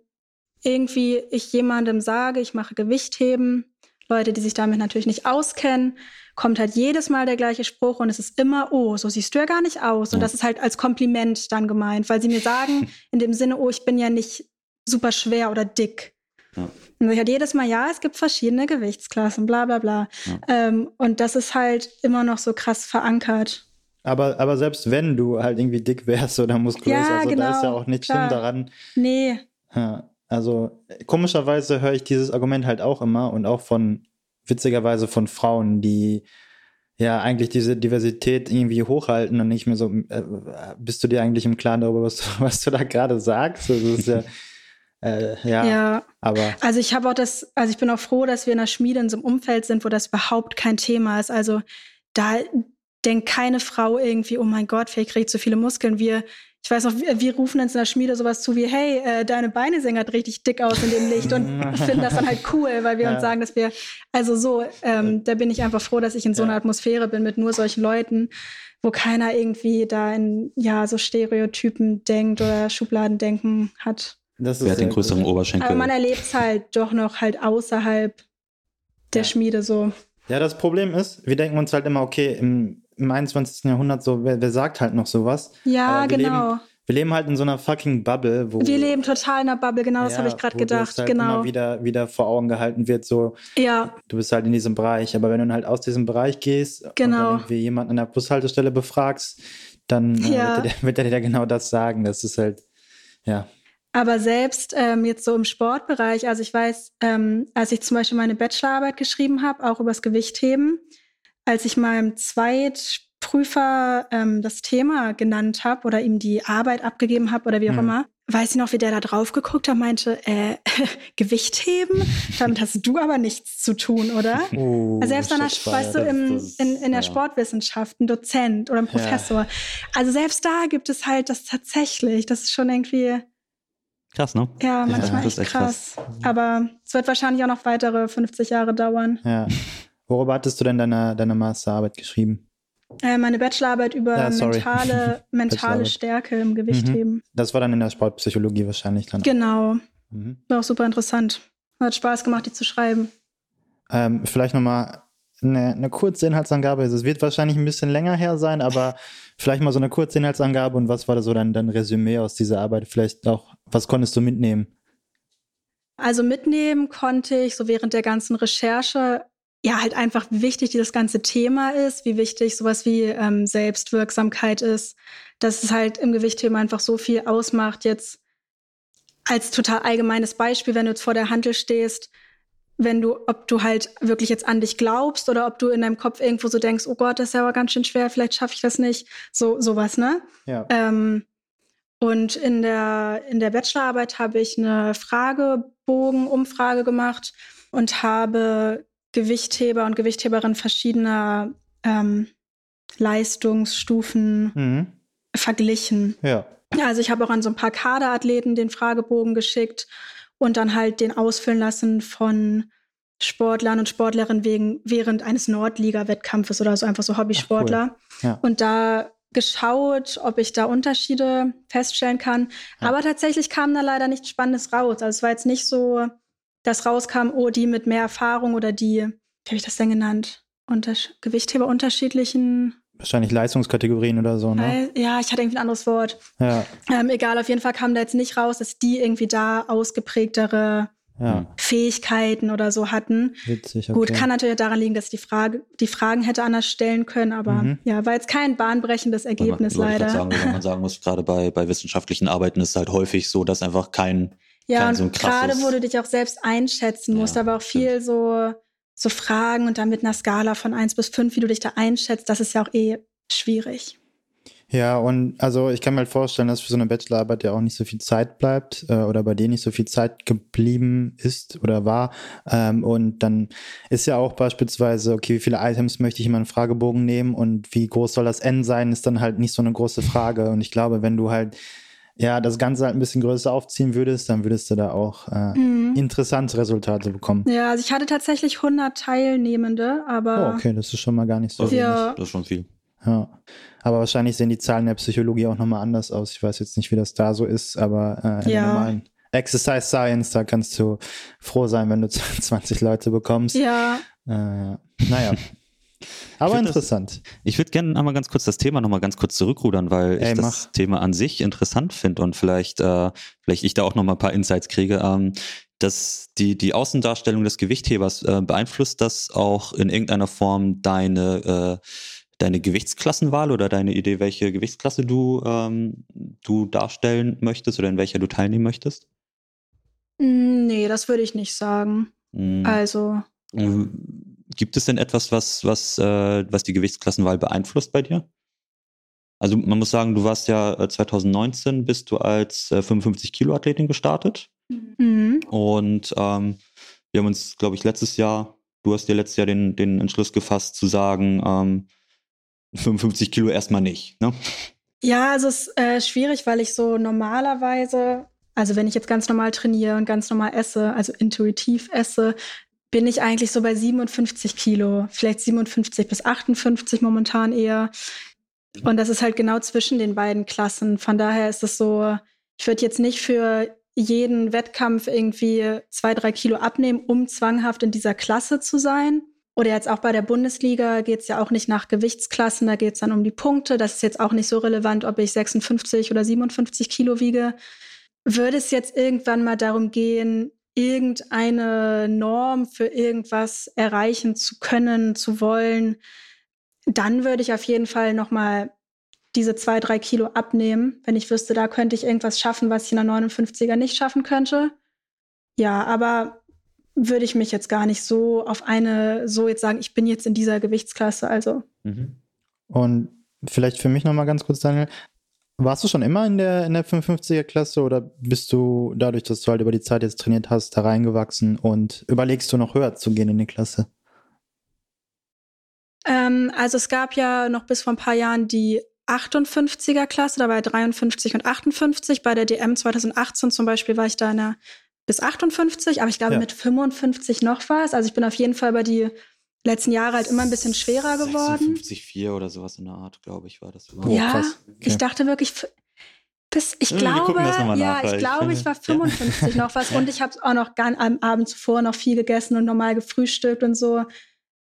irgendwie ich jemandem sage, ich mache Gewichtheben, Leute, die sich damit natürlich nicht auskennen, kommt halt jedes Mal der gleiche Spruch und es ist immer, oh, so siehst du ja gar nicht aus. Und das ist halt als Kompliment dann gemeint, weil sie mir sagen, in dem Sinne, oh, ich bin ja nicht super schwer oder dick. Ja. Und ich halt jedes Mal, ja, es gibt verschiedene Gewichtsklassen, bla bla bla. Ja. Ähm, und das ist halt immer noch so krass verankert. Aber, aber selbst wenn du halt irgendwie dick wärst oder muskulös, ja, also genau, da ist ja auch nicht schlimm daran. Nee. Ja, also komischerweise höre ich dieses Argument halt auch immer und auch von, witzigerweise von Frauen, die ja eigentlich diese Diversität irgendwie hochhalten und nicht mehr so, äh, bist du dir eigentlich im Klaren darüber, was, was du da gerade sagst? Das ist ja äh, ja, ja, aber. Also ich habe auch das, also ich bin auch froh, dass wir in der Schmiede in so einem Umfeld sind, wo das überhaupt kein Thema ist. Also da denkt keine Frau irgendwie, oh mein Gott, vielleicht kriegt so viele Muskeln. Wir, ich weiß noch, wir, wir rufen uns in der Schmiede sowas zu wie, hey, äh, deine Beine sehen halt richtig dick aus in dem Licht und finden das dann halt cool, weil wir ja. uns sagen, dass wir, also so, ähm, da bin ich einfach froh, dass ich in so einer Atmosphäre bin mit nur solchen Leuten, wo keiner irgendwie da in, ja, so Stereotypen denkt oder Schubladendenken hat. Das ist Wer hat den größeren gut. Oberschenkel? Aber man erlebt es halt doch noch halt außerhalb der ja. Schmiede so. Ja, das Problem ist, wir denken uns halt immer, okay, im, im 21. Jahrhundert so, wer, wer sagt halt noch sowas? Ja, wir genau. Leben, wir leben halt in so einer fucking Bubble, wo. Wir leben total in einer Bubble, genau, das habe ich gerade gedacht. Halt genau. Immer wieder, wieder vor Augen gehalten wird, so. Ja. Du bist halt in diesem Bereich. Aber wenn du halt aus diesem Bereich gehst genau. und irgendwie jemanden an der Bushaltestelle befragst, dann äh, ja. wird, er, wird er dir genau das sagen. Das ist halt, ja. Aber selbst ähm, jetzt so im Sportbereich, also ich weiß, ähm, als ich zum Beispiel meine Bachelorarbeit geschrieben habe, auch übers Gewichtheben, als ich meinem Zweitprüfer ähm, das Thema genannt habe oder ihm die Arbeit abgegeben habe oder wie auch mhm. immer, weiß ich noch, wie der da drauf geguckt hat, meinte, äh, Gewichtheben? Damit hast du aber nichts zu tun, oder? Oh, also selbst dann, weißt du, im, in, in der Sportwissenschaft ein Dozent oder ein Professor. Ja. Also selbst da gibt es halt das tatsächlich. Das ist schon irgendwie Krass, ne? Ja, manchmal ja, echt krass. krass. Aber es wird wahrscheinlich auch noch weitere 50 Jahre dauern. Ja. Worüber hattest du denn deine, deine Masterarbeit geschrieben? Äh, meine Bachelorarbeit über ja, mentale, mentale Stärke im Gewichtheben. Mhm. Das war dann in der Sportpsychologie wahrscheinlich dann. Genau. Mhm. War auch super interessant. Hat Spaß gemacht, die zu schreiben. Ähm, vielleicht nochmal eine, eine kurze Inhaltsangabe. Also es wird wahrscheinlich ein bisschen länger her sein, aber vielleicht mal so eine kurze Inhaltsangabe und was war da so dein, dein Resümee aus dieser Arbeit? Vielleicht auch, was konntest du mitnehmen? Also mitnehmen konnte ich so während der ganzen Recherche ja halt einfach, wie wichtig dieses ganze Thema ist, wie wichtig sowas wie ähm, Selbstwirksamkeit ist, dass es halt im Gewichtthema einfach so viel ausmacht. Jetzt als total allgemeines Beispiel, wenn du jetzt vor der Handel stehst, wenn du, ob du halt wirklich jetzt an dich glaubst oder ob du in deinem Kopf irgendwo so denkst, oh Gott, das ist ja aber ganz schön schwer, vielleicht schaffe ich das nicht. So, sowas, ne? Ja. Ähm, und in der, in der Bachelorarbeit habe ich eine Fragebogen-Umfrage gemacht und habe Gewichtheber und Gewichtheberinnen verschiedener ähm, Leistungsstufen mhm. verglichen. Ja. Also ich habe auch an so ein paar Kaderathleten den Fragebogen geschickt und dann halt den ausfüllen lassen von Sportlern und Sportlerinnen wegen, während eines Nordliga-Wettkampfes oder so, einfach so Hobbysportler. Cool. ja. Und da geschaut, ob ich da Unterschiede feststellen kann. Ja. Aber tatsächlich kam da leider nichts Spannendes raus. Also es war jetzt nicht so, dass rauskam, oh, die mit mehr Erfahrung oder die, wie habe ich das denn genannt? Unter Gewichtheber unterschiedlichen. Wahrscheinlich Leistungskategorien oder so, ne? Ja, ich hatte irgendwie ein anderes Wort. Ja. Ähm, egal, auf jeden Fall kam da jetzt nicht raus, dass die irgendwie da ausgeprägtere Ja. Fähigkeiten oder so hatten. Witzig. Okay. Gut, kann natürlich daran liegen, dass ich die Frage, die Fragen hätte anders stellen können, aber Mhm. ja, war jetzt kein bahnbrechendes Ergebnis ich leider. Sagen, wenn man sagen muss, gerade bei, bei wissenschaftlichen Arbeiten ist es halt häufig so, dass einfach kein, Ja, und so gerade wo du dich auch selbst einschätzen musst, Ja, aber auch viel so, so Fragen und dann mit einer Skala von 1 bis 5, wie du dich da einschätzt, das ist ja auch eh schwierig. Ja, und also ich kann mir halt vorstellen, dass für so eine Bachelorarbeit ja auch nicht so viel Zeit bleibt äh, oder bei dir nicht so viel Zeit geblieben ist oder war. Ähm, und dann ist ja auch beispielsweise, okay, wie viele Items möchte ich in meinen Fragebogen nehmen und wie groß soll das N sein, ist dann halt nicht so eine große Frage. Und ich glaube, wenn du halt ja das Ganze halt ein bisschen größer aufziehen würdest, dann würdest du da auch äh, Mhm. interessante Resultate bekommen. Ja, also ich hatte tatsächlich 100 Teilnehmende, aber Oh, okay, das ist schon mal gar nicht so wenig. Ja. das ist schon viel. Ja. Aber wahrscheinlich sehen die Zahlen der Psychologie auch nochmal anders aus. Ich weiß jetzt nicht, wie das da so ist, aber äh, in Ja. der normalen Exercise Science, da kannst du froh sein, wenn du 20 Leute bekommst. ja, Äh, naja. Aber das- interessant. Ich würde gerne einmal ganz kurz das Thema nochmal ganz kurz zurückrudern, weil Ey, ich mach. das Thema an sich interessant finde und vielleicht, äh, vielleicht ich da auch nochmal ein paar Insights kriege. Ähm, dass die, die Außendarstellung des Gewichthebers äh, beeinflusst das auch in irgendeiner Form deine, äh, deine Gewichtsklassenwahl oder deine Idee, welche Gewichtsklasse du, ähm, du darstellen möchtest oder in welcher du teilnehmen möchtest? Mm, nee, das würde ich nicht sagen. Mhm. Also, Ähm, Gibt es denn etwas, was, was, äh, was die Gewichtsklassenwahl beeinflusst bei dir? Also man muss sagen, du warst ja äh, 2019 bist du als äh, 55 Kilo Athletin gestartet mhm. und ähm, wir haben uns, glaube ich, letztes Jahr, du hast dir letztes Jahr den, den Entschluss gefasst zu sagen, ähm, 55 Kilo erstmal nicht. Ne? Ja, also es ist äh, schwierig, weil ich so normalerweise, also wenn ich jetzt ganz normal trainiere und ganz normal esse, also intuitiv esse, bin ich eigentlich so bei 57 Kilo, vielleicht 57 bis 58 momentan eher. Und das ist halt genau zwischen den beiden Klassen. Von daher ist es so, ich würde jetzt nicht für jeden Wettkampf irgendwie zwei, drei Kilo abnehmen, um zwanghaft in dieser Klasse zu sein. Oder jetzt auch bei der Bundesliga geht es ja auch nicht nach Gewichtsklassen, da geht es dann um die Punkte. Das ist jetzt auch nicht so relevant, ob ich 56 oder 57 Kilo wiege. Würde es jetzt irgendwann mal darum gehen, irgendeine Norm für irgendwas erreichen zu können, zu wollen, dann würde ich auf jeden Fall noch mal diese zwei, drei Kilo abnehmen, wenn ich wüsste, da könnte ich irgendwas schaffen, was ich in der 59er nicht schaffen könnte. Ja, aber würde ich mich jetzt gar nicht so auf eine, so jetzt sagen, ich bin jetzt in dieser Gewichtsklasse. Also, Mhm. Und vielleicht für mich nochmal ganz kurz, Daniel. Warst du schon immer in der, in der 55er Klasse oder bist du dadurch, dass du halt über die Zeit jetzt trainiert hast, da reingewachsen und überlegst du noch höher zu gehen in die Klasse? ähm, also es gab ja noch bis vor ein paar Jahren die 58er Klasse, da war ja 53 und 58. Bei der DM 2018 zum Beispiel war ich da in der bis 58, aber ich glaube Ja. mit 55 noch was. Also ich bin auf jeden Fall über die letzten Jahre halt immer ein bisschen schwerer geworden. 56,4 oder sowas in der Art, glaube ich, war das. Oh, ja, krass. Okay. ich dachte wirklich, bis, ich Wir glaube, ja, nach, ich ich glaube, finde- ich war 55 noch was und ich habe auch noch gar, am Abend zuvor noch viel gegessen und normal gefrühstückt und so.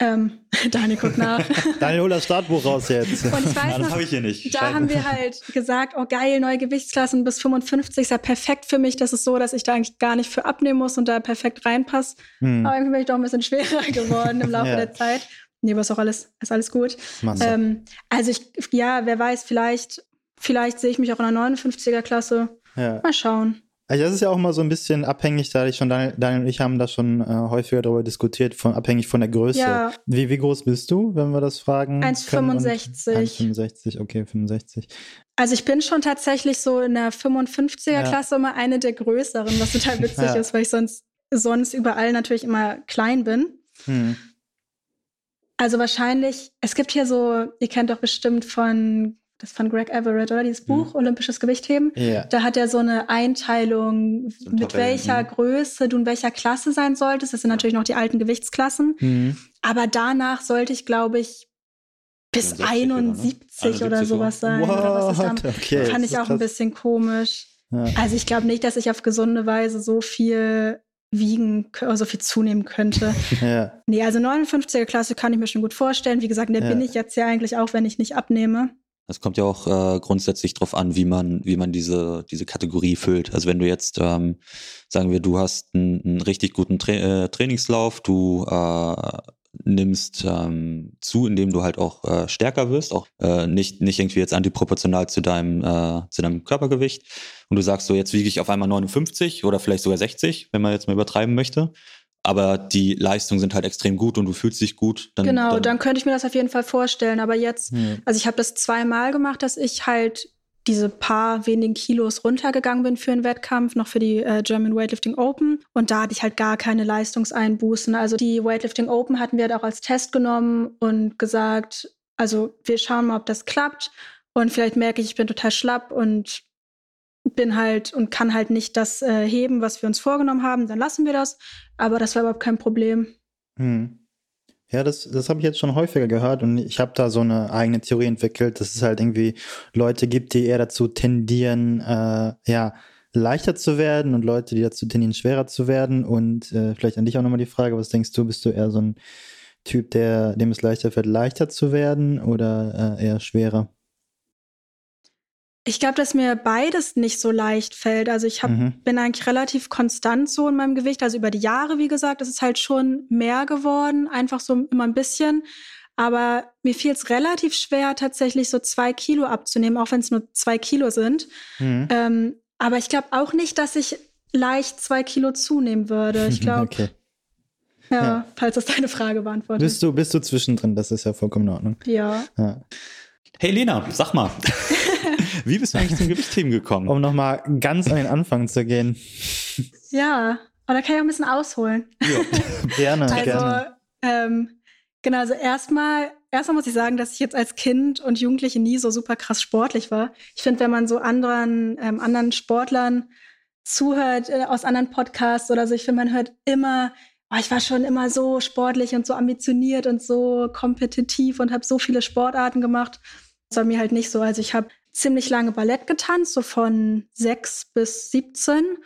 Ähm, Daniel guckt nach. Daniel, hol das Startbuch raus jetzt. Und ich weiß noch, habe ich hier nicht. da haben wir halt gesagt, oh geil, neue Gewichtsklassen bis 55 ist ja perfekt für mich. Das ist so, dass ich da eigentlich gar nicht für abnehmen muss und da perfekt reinpasse. Hm, Aber irgendwie bin ich doch ein bisschen schwerer geworden im Laufe Ja. der Zeit. Nee, aber ist auch alles, ist alles gut. Ähm, also ich, ja, wer weiß, vielleicht, vielleicht sehe ich mich auch in der 59er Klasse. ja. Mal schauen. Also das ist ja auch immer so ein bisschen abhängig, da ich schon Daniel, Daniel und ich haben da schon äh, häufiger darüber diskutiert, von, abhängig von der Größe. Ja. Wie, wie groß bist du, wenn wir das fragen? können? Und- 1,65. 1,65, okay, 65. Also ich bin schon tatsächlich so in der 55er Ja. Klasse immer eine der größeren, was total witzig Ja. ist, weil ich sonst, sonst überall natürlich immer klein bin. Hm. Also wahrscheinlich, es gibt hier so, ihr kennt doch bestimmt von das von Greg Everett, oder? Dieses Buch, mhm. Olympisches Gewichtheben. Ja. Da hat er so eine Einteilung, so mit Tabellen, welcher mhm. Größe du in welcher Klasse sein solltest. Das sind natürlich noch die alten Gewichtsklassen. Mhm. Aber danach sollte ich, glaube ich, bis 71 oder, ne? oder sowas sein. What? Oder was dann, okay, fand ich auch krass. ein bisschen komisch. Ja. Also ich glaube nicht, dass ich auf gesunde Weise so viel wiegen, also viel zunehmen könnte. ja. Nee, also 59er Klasse kann ich mir schon gut vorstellen. Wie gesagt, der ja. bin ich jetzt ja eigentlich auch, wenn ich nicht abnehme. Es kommt ja auch äh, grundsätzlich drauf an, wie man, wie man diese, diese Kategorie füllt. Also wenn du jetzt, ähm, sagen wir, du hast einen, einen richtig guten Tra äh, Trainingslauf, du äh, nimmst ähm, zu, indem du halt auch äh, stärker wirst, auch äh, nicht, nicht irgendwie jetzt antiproportional zu deinem, äh, zu deinem Körpergewicht. Und du sagst so, jetzt wiege ich auf einmal 59 oder vielleicht sogar 60, wenn man jetzt mal übertreiben möchte. Aber die Leistungen sind halt extrem gut und du fühlst dich gut. Dann, genau, dann, dann könnte ich mir das auf jeden Fall vorstellen. Aber jetzt, hm. also ich habe das zweimal gemacht, dass ich halt diese paar wenigen Kilos runtergegangen bin für einen Wettkampf, noch für die äh, German Weightlifting Open. Und da hatte ich halt gar keine Leistungseinbußen. Also die Weightlifting Open hatten wir halt auch als Test genommen und gesagt, also wir schauen mal, ob das klappt. Und vielleicht merke ich, ich bin total schlapp und bin halt und kann halt nicht das äh, heben, was wir uns vorgenommen haben. Dann lassen wir das. Aber das war überhaupt kein Problem. Hm. Ja, das, das habe ich jetzt schon häufiger gehört und ich habe da so eine eigene Theorie entwickelt, dass es halt irgendwie Leute gibt, die eher dazu tendieren, äh, ja, leichter zu werden und Leute, die dazu tendieren, schwerer zu werden. Und äh, vielleicht an dich auch nochmal die Frage, was denkst du, bist du eher so ein Typ, der dem es leichter fällt, leichter zu werden oder äh, eher schwerer? Ich glaube, dass mir beides nicht so leicht fällt. Also ich hab, mhm. bin eigentlich relativ konstant so in meinem Gewicht. Also über die Jahre, wie gesagt, ist es halt schon mehr geworden, einfach so immer ein bisschen. Aber mir fiel es relativ schwer, tatsächlich so zwei Kilo abzunehmen, auch wenn es nur zwei Kilo sind. Mhm. Ähm, aber ich glaube auch nicht, dass ich leicht zwei Kilo zunehmen würde. Ich glaube, okay. ja, ja, falls das deine Frage beantwortet. Bist du, bist du zwischendrin? Das ist ja vollkommen in Ordnung. Ja. ja. Hey Lena, sag mal. Wie bist du eigentlich zum Gewichtheben gekommen? Um nochmal ganz an den Anfang zu gehen. Ja, aber da kann ich auch ein bisschen ausholen. Ja, gerne, also, gerne. Ähm, genau, also erstmal, erstmal muss ich sagen, dass ich jetzt als Kind und Jugendliche nie so super krass sportlich war. Ich finde, wenn man so anderen, ähm, anderen Sportlern zuhört, äh, aus anderen Podcasts oder so, ich finde, man hört immer, oh, ich war schon immer so sportlich und so ambitioniert und so kompetitiv und habe so viele Sportarten gemacht. Das war mir halt nicht so. Also ich habe ziemlich lange Ballett getanzt, so von sechs bis 17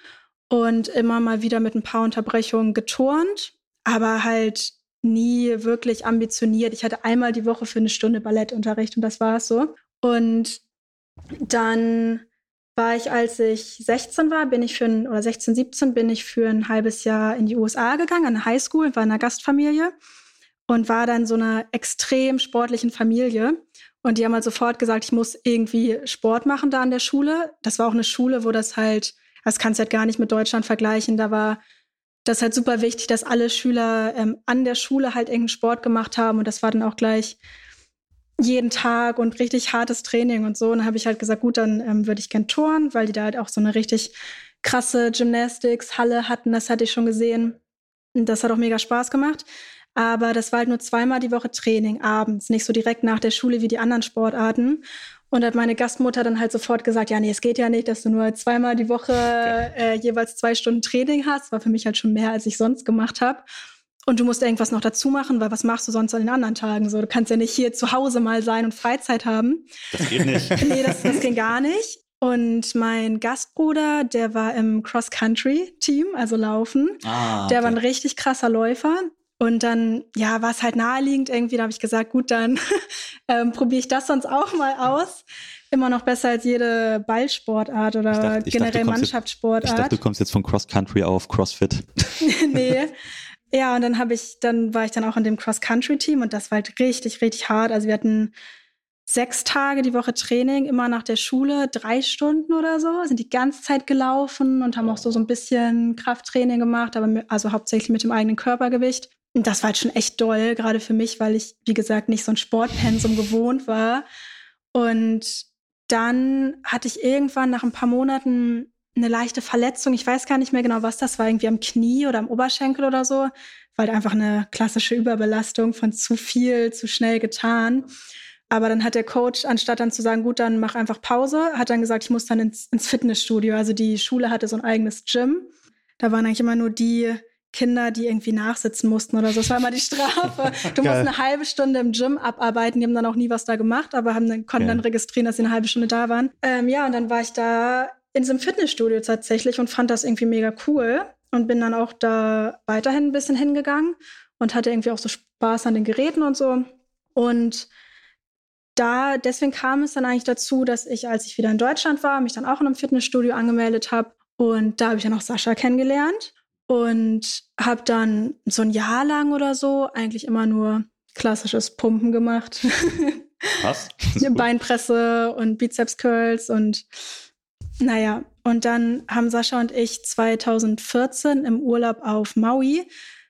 und immer mal wieder mit ein paar Unterbrechungen geturnt, aber halt nie wirklich ambitioniert. Ich hatte einmal die Woche für eine Stunde Ballettunterricht und das war es so. Und dann war ich, als ich 16 war, bin ich für ein, oder 16, 17 bin ich für ein halbes Jahr in die USA gegangen, an eine Highschool, war in einer Gastfamilie und war dann so einer extrem sportlichen Familie. Und die haben halt sofort gesagt, ich muss irgendwie Sport machen da an der Schule. Das war auch eine Schule, wo das halt, das kannst du halt gar nicht mit Deutschland vergleichen. Da war das halt super wichtig, dass alle Schüler ähm, an der Schule halt irgendeinen Sport gemacht haben. Und das war dann auch gleich jeden Tag und richtig hartes Training und so. Und dann habe ich halt gesagt, gut, dann ähm, würde ich gern touren, weil die da halt auch so eine richtig krasse Gymnastics-Halle hatten. Das hatte ich schon gesehen. Und das hat auch mega Spaß gemacht. Aber das war halt nur zweimal die Woche Training abends, nicht so direkt nach der Schule wie die anderen Sportarten. Und hat meine Gastmutter dann halt sofort gesagt, ja, nee, es geht ja nicht, dass du nur zweimal die Woche äh, jeweils zwei Stunden Training hast. War für mich halt schon mehr, als ich sonst gemacht habe. Und du musst irgendwas noch dazu machen, weil was machst du sonst an den anderen Tagen? So, du kannst ja nicht hier zu Hause mal sein und Freizeit haben. Das geht nicht. nee, das, das ging gar nicht. Und mein Gastbruder, der war im Cross-Country-Team, also Laufen. Ah, okay. Der war ein richtig krasser Läufer. Und dann, ja, war es halt naheliegend irgendwie. Da habe ich gesagt, gut, dann ähm, probiere ich das sonst auch mal aus. Immer noch besser als jede Ballsportart oder dachte, generell dachte, Mannschaftssportart. Jetzt, ich dachte, du kommst jetzt von Cross Country auf CrossFit. nee. Ja, und dann habe ich, dann war ich dann auch in dem Cross-Country-Team und das war halt richtig, richtig hart. Also wir hatten sechs Tage die Woche Training, immer nach der Schule, drei Stunden oder so, sind die ganze Zeit gelaufen und haben auch so, so ein bisschen Krafttraining gemacht, aber also hauptsächlich mit dem eigenen Körpergewicht. Und das war halt schon echt doll, gerade für mich, weil ich, wie gesagt, nicht so ein Sportpensum gewohnt war. Und dann hatte ich irgendwann nach ein paar Monaten eine leichte Verletzung. Ich weiß gar nicht mehr genau, was das war, irgendwie am Knie oder am Oberschenkel oder so. War halt einfach eine klassische Überbelastung von zu viel, zu schnell getan. aber dann hat der Coach, anstatt dann zu sagen, gut, dann mach einfach Pause, hat dann gesagt, ich muss dann ins, ins Fitnessstudio. Also die Schule hatte so ein eigenes Gym. Da waren eigentlich immer nur die Kinder, die irgendwie nachsitzen mussten oder so. Das war immer die Strafe. Du musst eine halbe Stunde im Gym abarbeiten. Die haben dann auch nie was da gemacht, aber haben dann, konnten okay. dann registrieren, dass sie eine halbe Stunde da waren. Ähm, ja, und dann war ich da in so einem Fitnessstudio tatsächlich und fand das irgendwie mega cool und bin dann auch da weiterhin ein bisschen hingegangen und hatte irgendwie auch so Spaß an den Geräten und so. Und da, deswegen kam es dann eigentlich dazu, dass ich, als ich wieder in Deutschland war, mich dann auch in einem Fitnessstudio angemeldet habe. Und da habe ich dann auch Sascha kennengelernt und habe dann so ein Jahr lang oder so eigentlich immer nur klassisches Pumpen gemacht. Was? Beinpresse und Bizeps Curls und naja, und dann haben Sascha und ich 2014 im Urlaub auf Maui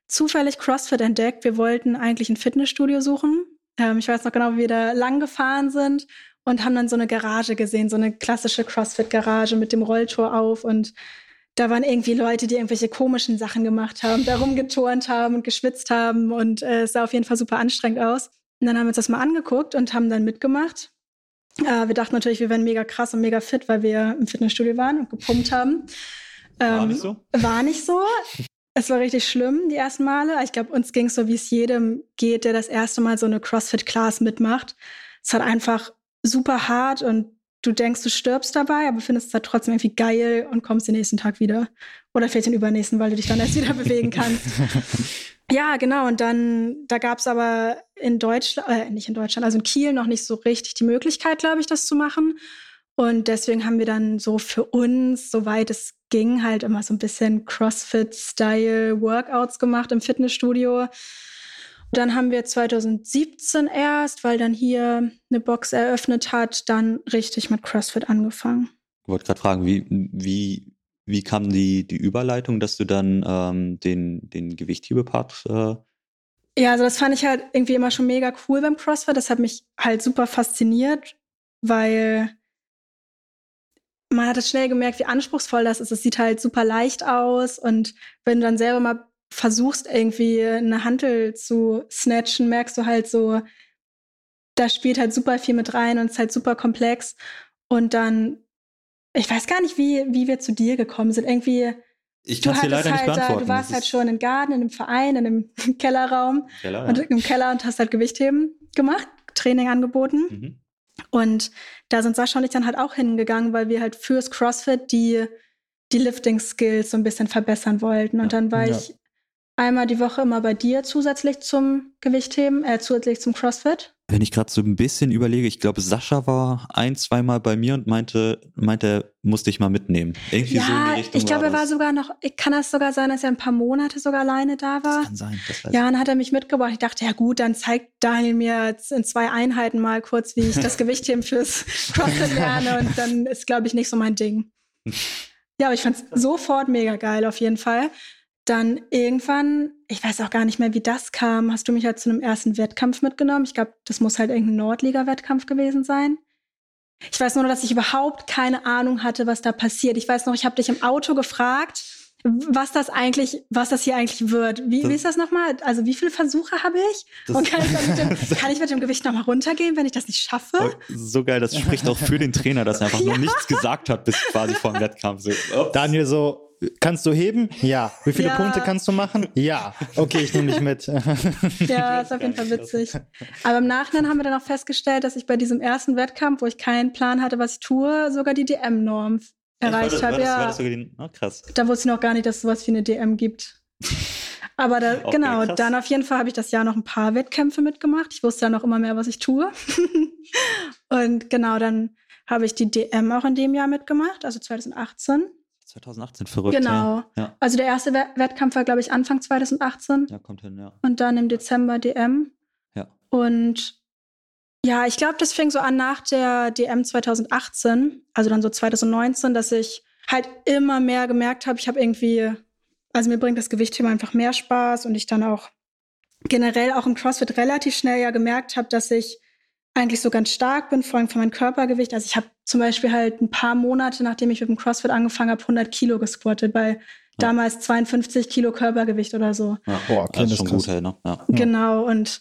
zufällig CrossFit entdeckt. Wir wollten eigentlich ein Fitnessstudio suchen. Ähm, ich weiß noch genau, wie wir da lang gefahren sind und haben dann so eine Garage gesehen, so eine klassische CrossFit-Garage mit dem Rolltor auf und da waren irgendwie Leute, die irgendwelche komischen Sachen gemacht haben, da rumgeturnt haben und geschwitzt haben und äh, es sah auf jeden Fall super anstrengend aus. Und dann haben wir uns das mal angeguckt und haben dann mitgemacht. Äh, wir dachten natürlich, wir wären mega krass und mega fit, weil wir im Fitnessstudio waren und gepumpt haben. Ähm, war nicht so? War nicht so. Es war richtig schlimm, die ersten Male. Ich glaube, uns ging es so, wie es jedem geht, der das erste Mal so eine CrossFit-Class mitmacht. Es hat einfach super hart und du denkst, du stirbst dabei, aber findest es halt trotzdem irgendwie geil und kommst den nächsten Tag wieder. Oder vielleicht den übernächsten, weil du dich dann erst wieder bewegen kannst. ja, genau. Und dann, da gab es aber in Deutschland, äh, nicht in Deutschland, also in Kiel noch nicht so richtig die Möglichkeit, glaube ich, das zu machen. Und deswegen haben wir dann so für uns, soweit es ging, halt immer so ein bisschen CrossFit-Style-Workouts gemacht im Fitnessstudio. Dann haben wir 2017 erst, weil dann hier eine Box eröffnet hat, dann richtig mit CrossFit angefangen. Ich wollte gerade fragen, wie, wie, wie kam die, die Überleitung, dass du dann ähm, den, den Gewichthebepart äh ja, also das fand ich halt irgendwie immer schon mega cool beim CrossFit. Das hat mich halt super fasziniert, weil man hat es schnell gemerkt, wie anspruchsvoll das ist. Es sieht halt super leicht aus und wenn du dann selber mal versuchst, irgendwie eine Hantel zu snatchen, merkst du halt so, da spielt halt super viel mit rein und es ist halt super komplex. Und dann, ich weiß gar nicht, wie, wie wir zu dir gekommen sind. Irgendwie. Ich kann es dir leider halt, nicht beantworten. Du warst halt schon in Garten, in einem Verein, in einem Kellerraum Keller, und im Keller und hast halt Gewichtheben gemacht, Training angeboten. Mhm. Und da sind Sascha und ich dann halt auch hingegangen, weil wir halt fürs CrossFit die, die Lifting-Skills so ein bisschen verbessern wollten. Und ja. dann war ja. ich einmal die Woche immer bei dir zusätzlich zum Gewichtheben, äh, zusätzlich zum CrossFit? Wenn ich gerade so ein bisschen überlege, ich glaube, Sascha war ein, zweimal bei mir und meinte, meinte, musste ich mal mitnehmen. Irgendwie ja, so in die Richtung. Ich glaube, er war sogar noch, kann das sogar sein, dass er ein paar Monate sogar alleine da war? Das kann sein, das weiß Ja, dann hat er mich mitgebracht. Ich dachte, ja gut, dann zeigt Daniel mir in zwei Einheiten mal kurz, wie ich das Gewichtheben fürs CrossFit lerne und dann ist, glaube ich, nicht so mein Ding. Ja, aber ich fand es sofort mega geil, auf jeden Fall dann irgendwann, ich weiß auch gar nicht mehr, wie das kam, hast du mich halt zu einem ersten Wettkampf mitgenommen. Ich glaube, das muss halt irgendein Nordliga-Wettkampf gewesen sein. Ich weiß nur noch, dass ich überhaupt keine Ahnung hatte, was da passiert. Ich weiß noch, ich habe dich im Auto gefragt, was das eigentlich, was das hier eigentlich wird. Wie, wie ist das nochmal? Also wie viele Versuche habe ich? Und kann ich, mit dem, kann ich mit dem Gewicht nochmal runtergehen, wenn ich das nicht schaffe? Oh, so geil, das spricht auch für den Trainer, dass er einfach ja. nur nichts gesagt hat bis quasi vor dem Wettkampf. So, Daniel so, Kannst du heben? Ja. Wie viele ja. Punkte kannst du machen? Ja. Okay, ich nehme dich mit. ja, ist auf jeden Fall witzig. Aber im Nachhinein haben wir dann auch festgestellt, dass ich bei diesem ersten Wettkampf, wo ich keinen Plan hatte, was ich tue, sogar die DM-Norm erreicht habe. Ja. War das sogar die, oh, krass. Da wusste ich noch gar nicht, dass es sowas wie eine DM gibt. Aber da, okay, genau, krass. dann auf jeden Fall habe ich das Jahr noch ein paar Wettkämpfe mitgemacht. Ich wusste ja noch immer mehr, was ich tue. Und genau, dann habe ich die DM auch in dem Jahr mitgemacht, also 2018. 2018 verrückt. Genau. Ja. Also der erste Wettkampf war, glaube ich, Anfang 2018. Ja, kommt hin, ja. Und dann im Dezember DM. Ja. Und ja, ich glaube, das fing so an nach der DM 2018, also dann so 2019, dass ich halt immer mehr gemerkt habe, ich habe irgendwie, also mir bringt das Gewichtthema einfach mehr Spaß und ich dann auch generell auch im CrossFit relativ schnell ja gemerkt habe, dass ich eigentlich so ganz stark bin, vor allem für mein Körpergewicht. Also ich habe zum Beispiel halt ein paar Monate, nachdem ich mit dem CrossFit angefangen habe, 100 Kilo gesquattet bei ja. damals 52 Kilo Körpergewicht oder so. Ja, Boah, okay, das ist schon gut, hey, ne? ja. Genau, und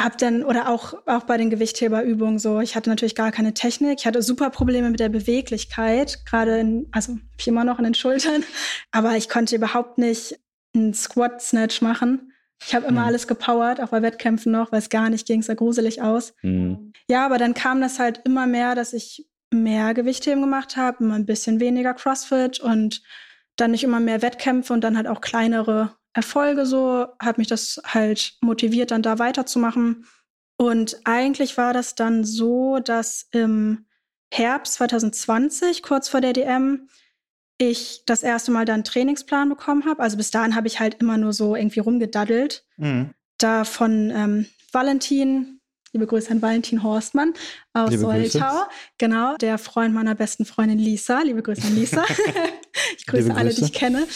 hab dann, oder auch, auch bei den Gewichtheberübungen so, ich hatte natürlich gar keine Technik. Ich hatte super Probleme mit der Beweglichkeit, gerade in, also ich immer noch in den Schultern. Aber ich konnte überhaupt nicht einen Squat-Snatch machen. Ich habe immer mhm. alles gepowert, auch bei Wettkämpfen noch, weil es gar nicht ging, es sah gruselig aus. Mhm. Ja, aber dann kam das halt immer mehr, dass ich mehr Gewichtheben gemacht habe, immer ein bisschen weniger CrossFit und dann nicht immer mehr Wettkämpfe und dann halt auch kleinere Erfolge so, hat mich das halt motiviert, dann da weiterzumachen. Und eigentlich war das dann so, dass im Herbst 2020, kurz vor der DM, ich das erste Mal dann einen Trainingsplan bekommen habe. Also bis dahin habe ich halt immer nur so irgendwie rumgedaddelt. Mhm. Da von ähm, Valentin, liebe Grüße an Valentin Horstmann aus Soltau. Grüße. Genau, der Freund meiner besten Freundin Lisa. Liebe Grüße an Lisa. ich grüße alle, die ich kenne.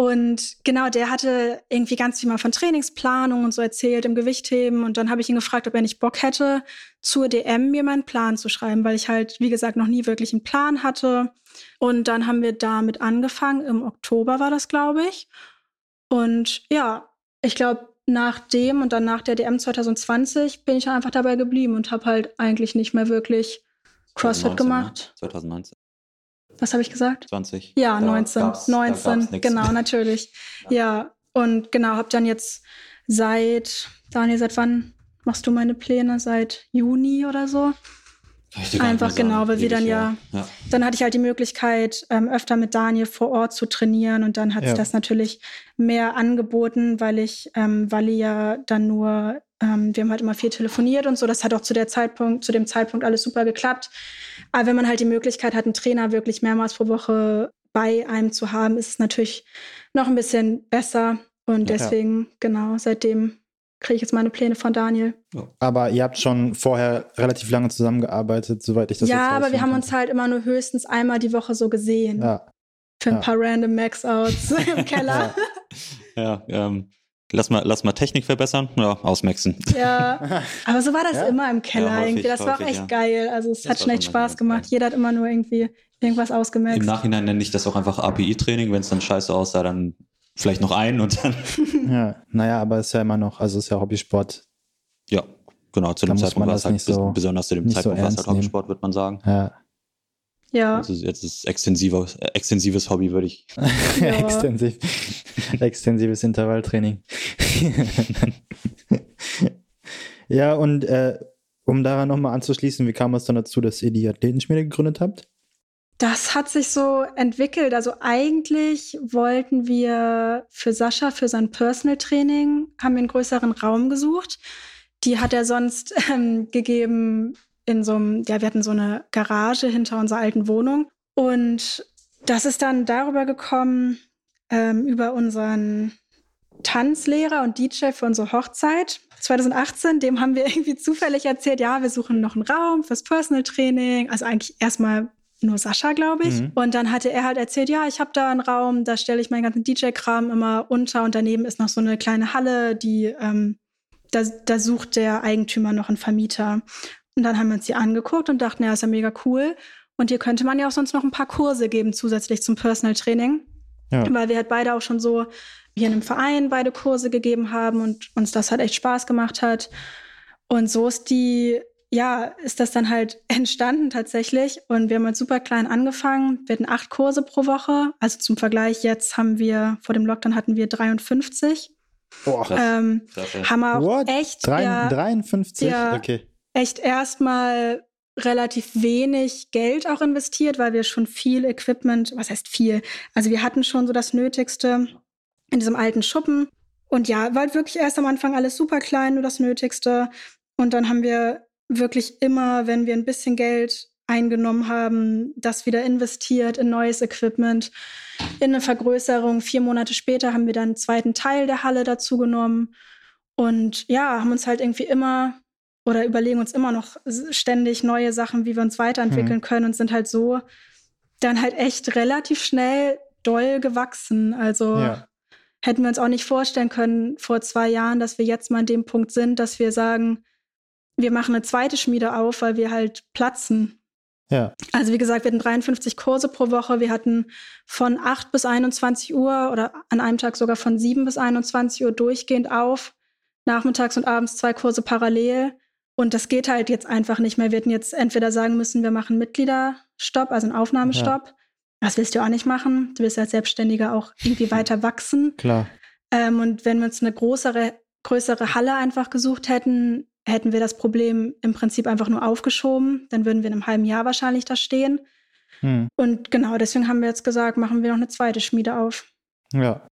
Und genau, der hatte irgendwie ganz viel mal von Trainingsplanung und so erzählt im Gewichtheben. Und dann habe ich ihn gefragt, ob er nicht Bock hätte, zur DM mir meinen Plan zu schreiben, weil ich halt, wie gesagt, noch nie wirklich einen Plan hatte. Und dann haben wir damit angefangen. Im Oktober war das, glaube ich. Und ja, ich glaube, nach dem und dann nach der DM 2020 bin ich einfach dabei geblieben und habe halt eigentlich nicht mehr wirklich CrossFit 2019, gemacht. 2019. Was habe ich gesagt? 20. Ja, da 19. 19, genau, natürlich. Ja. ja, und genau, habe dann jetzt seit, Daniel, seit wann machst du meine Pläne? Seit Juni oder so? Einfach genau, weil wir dann ja, ja, dann hatte ich halt die Möglichkeit, ähm, öfter mit Daniel vor Ort zu trainieren und dann hat ja. sich das natürlich mehr angeboten, weil ich, ähm, Wally ja dann nur, ähm, wir haben halt immer viel telefoniert und so, das hat auch zu der Zeitpunkt, zu dem Zeitpunkt alles super geklappt. Aber wenn man halt die Möglichkeit hat, einen Trainer wirklich mehrmals pro Woche bei einem zu haben, ist es natürlich noch ein bisschen besser. Und deswegen, ja. genau, seitdem kriege ich jetzt meine Pläne von Daniel. Aber ihr habt schon vorher relativ lange zusammengearbeitet, soweit ich das Ja, aber wir haben uns halt immer nur höchstens einmal die Woche so gesehen. Ja. Für ein ja. paar random Max-Outs im Keller. Ja, ja ähm, lass, mal, lass mal Technik verbessern, ja, ausmaxen. Ja, aber so war das immer im Keller häufig, irgendwie. Das häufig, war auch echt geil. Also es das hat schon echt Spaß gemacht. Jeder hat immer nur irgendwie irgendwas ausgemerkt. Im Nachhinein nenne ich das auch einfach API-Training. Wenn es dann scheiße aussah, dann vielleicht noch einen und dann. ja, naja, aber es ist ja immer noch, also es ist ja Hobbysport. Ja, genau, zu dem Zeitpunkt war es halt so, besonders zu dem Zeitpunkt so war es halt Hobbysport, würde man sagen. Ja. Ja. Also jetzt ist extensives, extensives Hobby, würde ich. ja. Extensiv. Extensives Intervalltraining. ja, und äh, um daran nochmal anzuschließen, wie kam es dann dazu, dass ihr die Athletenschmiede gegründet habt? Das hat sich so entwickelt. Also eigentlich wollten wir für Sascha, für sein Personal Training, haben wir einen größeren Raum gesucht. Die hat er sonst ähm, gegeben in so einem, ja, wir hatten so eine Garage hinter unserer alten Wohnung. Und das ist dann darüber gekommen, ähm, über unseren Tanzlehrer und DJ für unsere Hochzeit 2018. Dem haben wir irgendwie zufällig erzählt, ja, wir suchen noch einen Raum fürs Personal Training. Also eigentlich erstmal nur Sascha, glaube ich. Mhm. Und dann hatte er halt erzählt, ja, ich habe da einen Raum, da stelle ich meinen ganzen DJ-Kram immer unter und daneben ist noch so eine kleine Halle, die ähm, da, da sucht der Eigentümer noch einen Vermieter. Und dann haben wir uns die angeguckt und dachten, ja, ist ja mega cool. Und hier könnte man ja auch sonst noch ein paar Kurse geben, zusätzlich zum Personal Training. Ja. Weil wir halt beide auch schon so hier in einem Verein beide Kurse gegeben haben und uns das halt echt Spaß gemacht hat. Und so ist die ja, ist das dann halt entstanden tatsächlich. Und wir haben halt super klein angefangen. Wir hatten acht Kurse pro Woche. Also zum Vergleich, jetzt haben wir, vor dem Lockdown hatten wir 53. Boah, ähm, haben wir auch What? echt. Drei, ja, 53? Ja, okay. Echt erstmal relativ wenig Geld auch investiert, weil wir schon viel Equipment, was heißt viel? Also wir hatten schon so das Nötigste in diesem alten Schuppen. Und ja, war halt wirklich erst am Anfang alles super klein, nur das Nötigste. Und dann haben wir wirklich immer, wenn wir ein bisschen Geld eingenommen haben, das wieder investiert in neues Equipment, in eine Vergrößerung. Vier Monate später haben wir dann einen zweiten Teil der Halle dazu genommen und ja, haben uns halt irgendwie immer oder überlegen uns immer noch ständig neue Sachen, wie wir uns weiterentwickeln mhm. können und sind halt so dann halt echt relativ schnell doll gewachsen. Also ja. hätten wir uns auch nicht vorstellen können vor zwei Jahren, dass wir jetzt mal an dem Punkt sind, dass wir sagen, wir machen eine zweite Schmiede auf, weil wir halt platzen. Ja. Also wie gesagt, wir hatten 53 Kurse pro Woche. Wir hatten von 8 bis 21 Uhr oder an einem Tag sogar von 7 bis 21 Uhr durchgehend auf. nachmittags und abends zwei Kurse parallel. Und das geht halt jetzt einfach nicht mehr. Wir hätten jetzt entweder sagen müssen, wir machen Mitgliederstopp, also einen Aufnahmestopp. Ja. Das willst du auch nicht machen. Du willst als Selbstständiger auch irgendwie weiter wachsen. Klar. Ähm, und wenn wir uns eine größere, größere Halle einfach gesucht hätten, hätten wir das Problem im Prinzip einfach nur aufgeschoben. Dann würden wir in einem halben Jahr wahrscheinlich da stehen. Hm. Und genau deswegen haben wir jetzt gesagt, machen wir noch eine zweite Schmiede auf. Ja.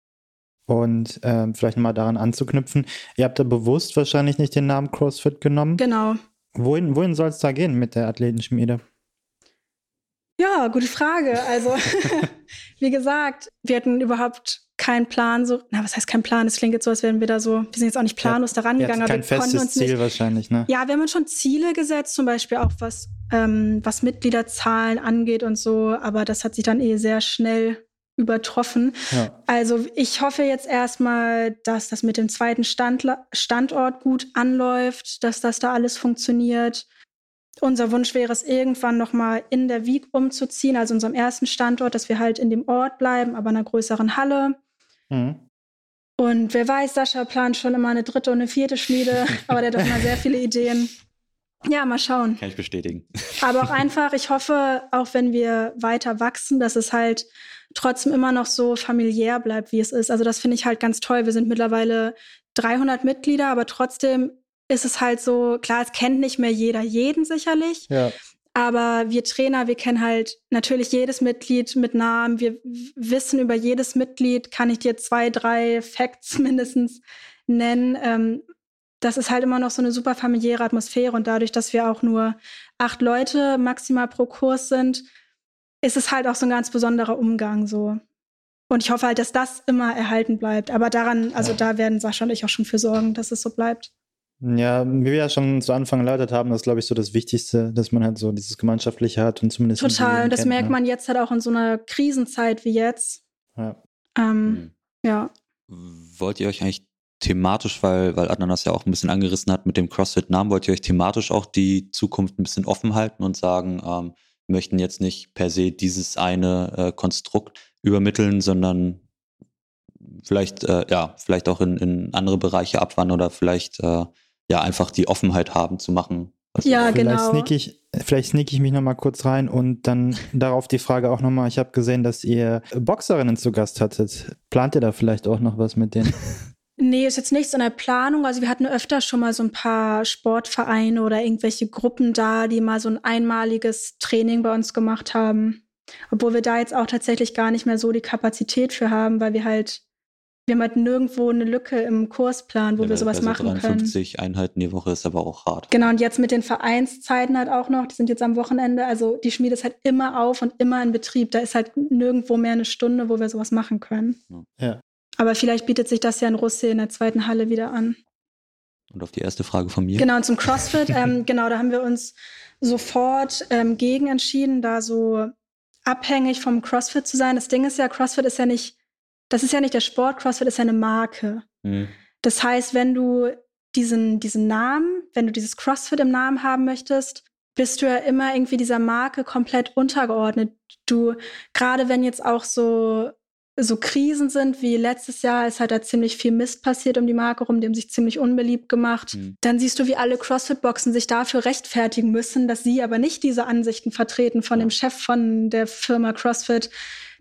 Und ähm, vielleicht nochmal daran anzuknüpfen, ihr habt da bewusst wahrscheinlich nicht den Namen CrossFit genommen. Genau. Wohin, wohin soll es da gehen mit der Athletenschmiede? Ja, gute Frage. Also, wie gesagt, wir hatten überhaupt keinen Plan. So, na, was heißt kein Plan? Es klingt jetzt so, als wären wir da so, wir sind jetzt auch nicht planlos ja, da rangegangen. Aber kein wir festes uns Ziel nicht, wahrscheinlich, ne? Ja, wir haben uns schon Ziele gesetzt, zum Beispiel auch was, ähm, was Mitgliederzahlen angeht und so. Aber das hat sich dann eh sehr schnell übertroffen. Ja. Also ich hoffe jetzt erstmal, dass das mit dem zweiten Stand Standort gut anläuft, dass das da alles funktioniert. Unser Wunsch wäre es irgendwann nochmal in der Wieg umzuziehen, also unserem ersten Standort, dass wir halt in dem Ort bleiben, aber in einer größeren Halle. Mhm. Und wer weiß, Sascha plant schon immer eine dritte und eine vierte Schmiede, aber der hat doch immer sehr viele Ideen. Ja, mal schauen. Kann ich bestätigen. Aber auch einfach, ich hoffe, auch wenn wir weiter wachsen, dass es halt trotzdem immer noch so familiär bleibt, wie es ist. Also das finde ich halt ganz toll. Wir sind mittlerweile 300 Mitglieder, aber trotzdem ist es halt so, klar, es kennt nicht mehr jeder jeden sicherlich. Ja. Aber wir Trainer, wir kennen halt natürlich jedes Mitglied mit Namen. Wir wissen über jedes Mitglied, kann ich dir zwei, drei Facts mindestens nennen. Ähm, das ist halt immer noch so eine super familiäre Atmosphäre. Und dadurch, dass wir auch nur acht Leute maximal pro Kurs sind, ist es halt auch so ein ganz besonderer Umgang so. Und ich hoffe halt, dass das immer erhalten bleibt. Aber daran, also da werden Sascha und ich auch schon für sorgen, dass es so bleibt. Ja, wie wir ja schon zu Anfang erläutert haben, das ist, glaube ich, so das Wichtigste, dass man halt so dieses Gemeinschaftliche hat und zumindest. Total, und das kennt, merkt ne? man jetzt halt auch in so einer Krisenzeit wie jetzt. Ja. Ähm, mhm. ja. Wollt ihr euch eigentlich thematisch, weil, weil Adnan das ja auch ein bisschen angerissen hat mit dem CrossFit-Namen, wollt ihr euch thematisch auch die Zukunft ein bisschen offen halten und sagen, ähm, möchten jetzt nicht per se dieses eine äh, Konstrukt übermitteln, sondern vielleicht, äh, ja, vielleicht auch in, in andere Bereiche abwandern oder vielleicht äh, ja einfach die Offenheit haben zu machen. Ja, vielleicht genau. Sneak ich, vielleicht sneak ich mich nochmal kurz rein und dann darauf die Frage auch nochmal. Ich habe gesehen, dass ihr Boxerinnen zu Gast hattet. Plant ihr da vielleicht auch noch was mit denen? Nee, ist jetzt nichts in der Planung. Also wir hatten öfter schon mal so ein paar Sportvereine oder irgendwelche Gruppen da, die mal so ein einmaliges Training bei uns gemacht haben. Obwohl wir da jetzt auch tatsächlich gar nicht mehr so die Kapazität für haben, weil wir halt, wir haben halt nirgendwo eine Lücke im Kursplan, wo ja, wir sowas also machen 53 können. Einheiten die Woche ist aber auch hart. Genau, und jetzt mit den Vereinszeiten halt auch noch, die sind jetzt am Wochenende, also die Schmiede ist halt immer auf und immer in Betrieb. Da ist halt nirgendwo mehr eine Stunde, wo wir sowas machen können. Ja. Aber vielleicht bietet sich das ja in Russia in der zweiten Halle wieder an. Und auf die erste Frage von mir. Genau, und zum CrossFit, ähm, genau, da haben wir uns sofort ähm, gegen entschieden, da so abhängig vom CrossFit zu sein. Das Ding ist ja, CrossFit ist ja nicht, das ist ja nicht der Sport, CrossFit ist ja eine Marke. Mhm. Das heißt, wenn du diesen, diesen Namen, wenn du dieses CrossFit im Namen haben möchtest, bist du ja immer irgendwie dieser Marke komplett untergeordnet. Du, gerade wenn jetzt auch so so Krisen sind wie letztes Jahr, ist halt da ziemlich viel Mist passiert um die Marke rum, die haben sich ziemlich unbeliebt gemacht. Mhm. Dann siehst du, wie alle CrossFit-Boxen sich dafür rechtfertigen müssen, dass sie aber nicht diese Ansichten vertreten von ja. dem Chef von der Firma CrossFit.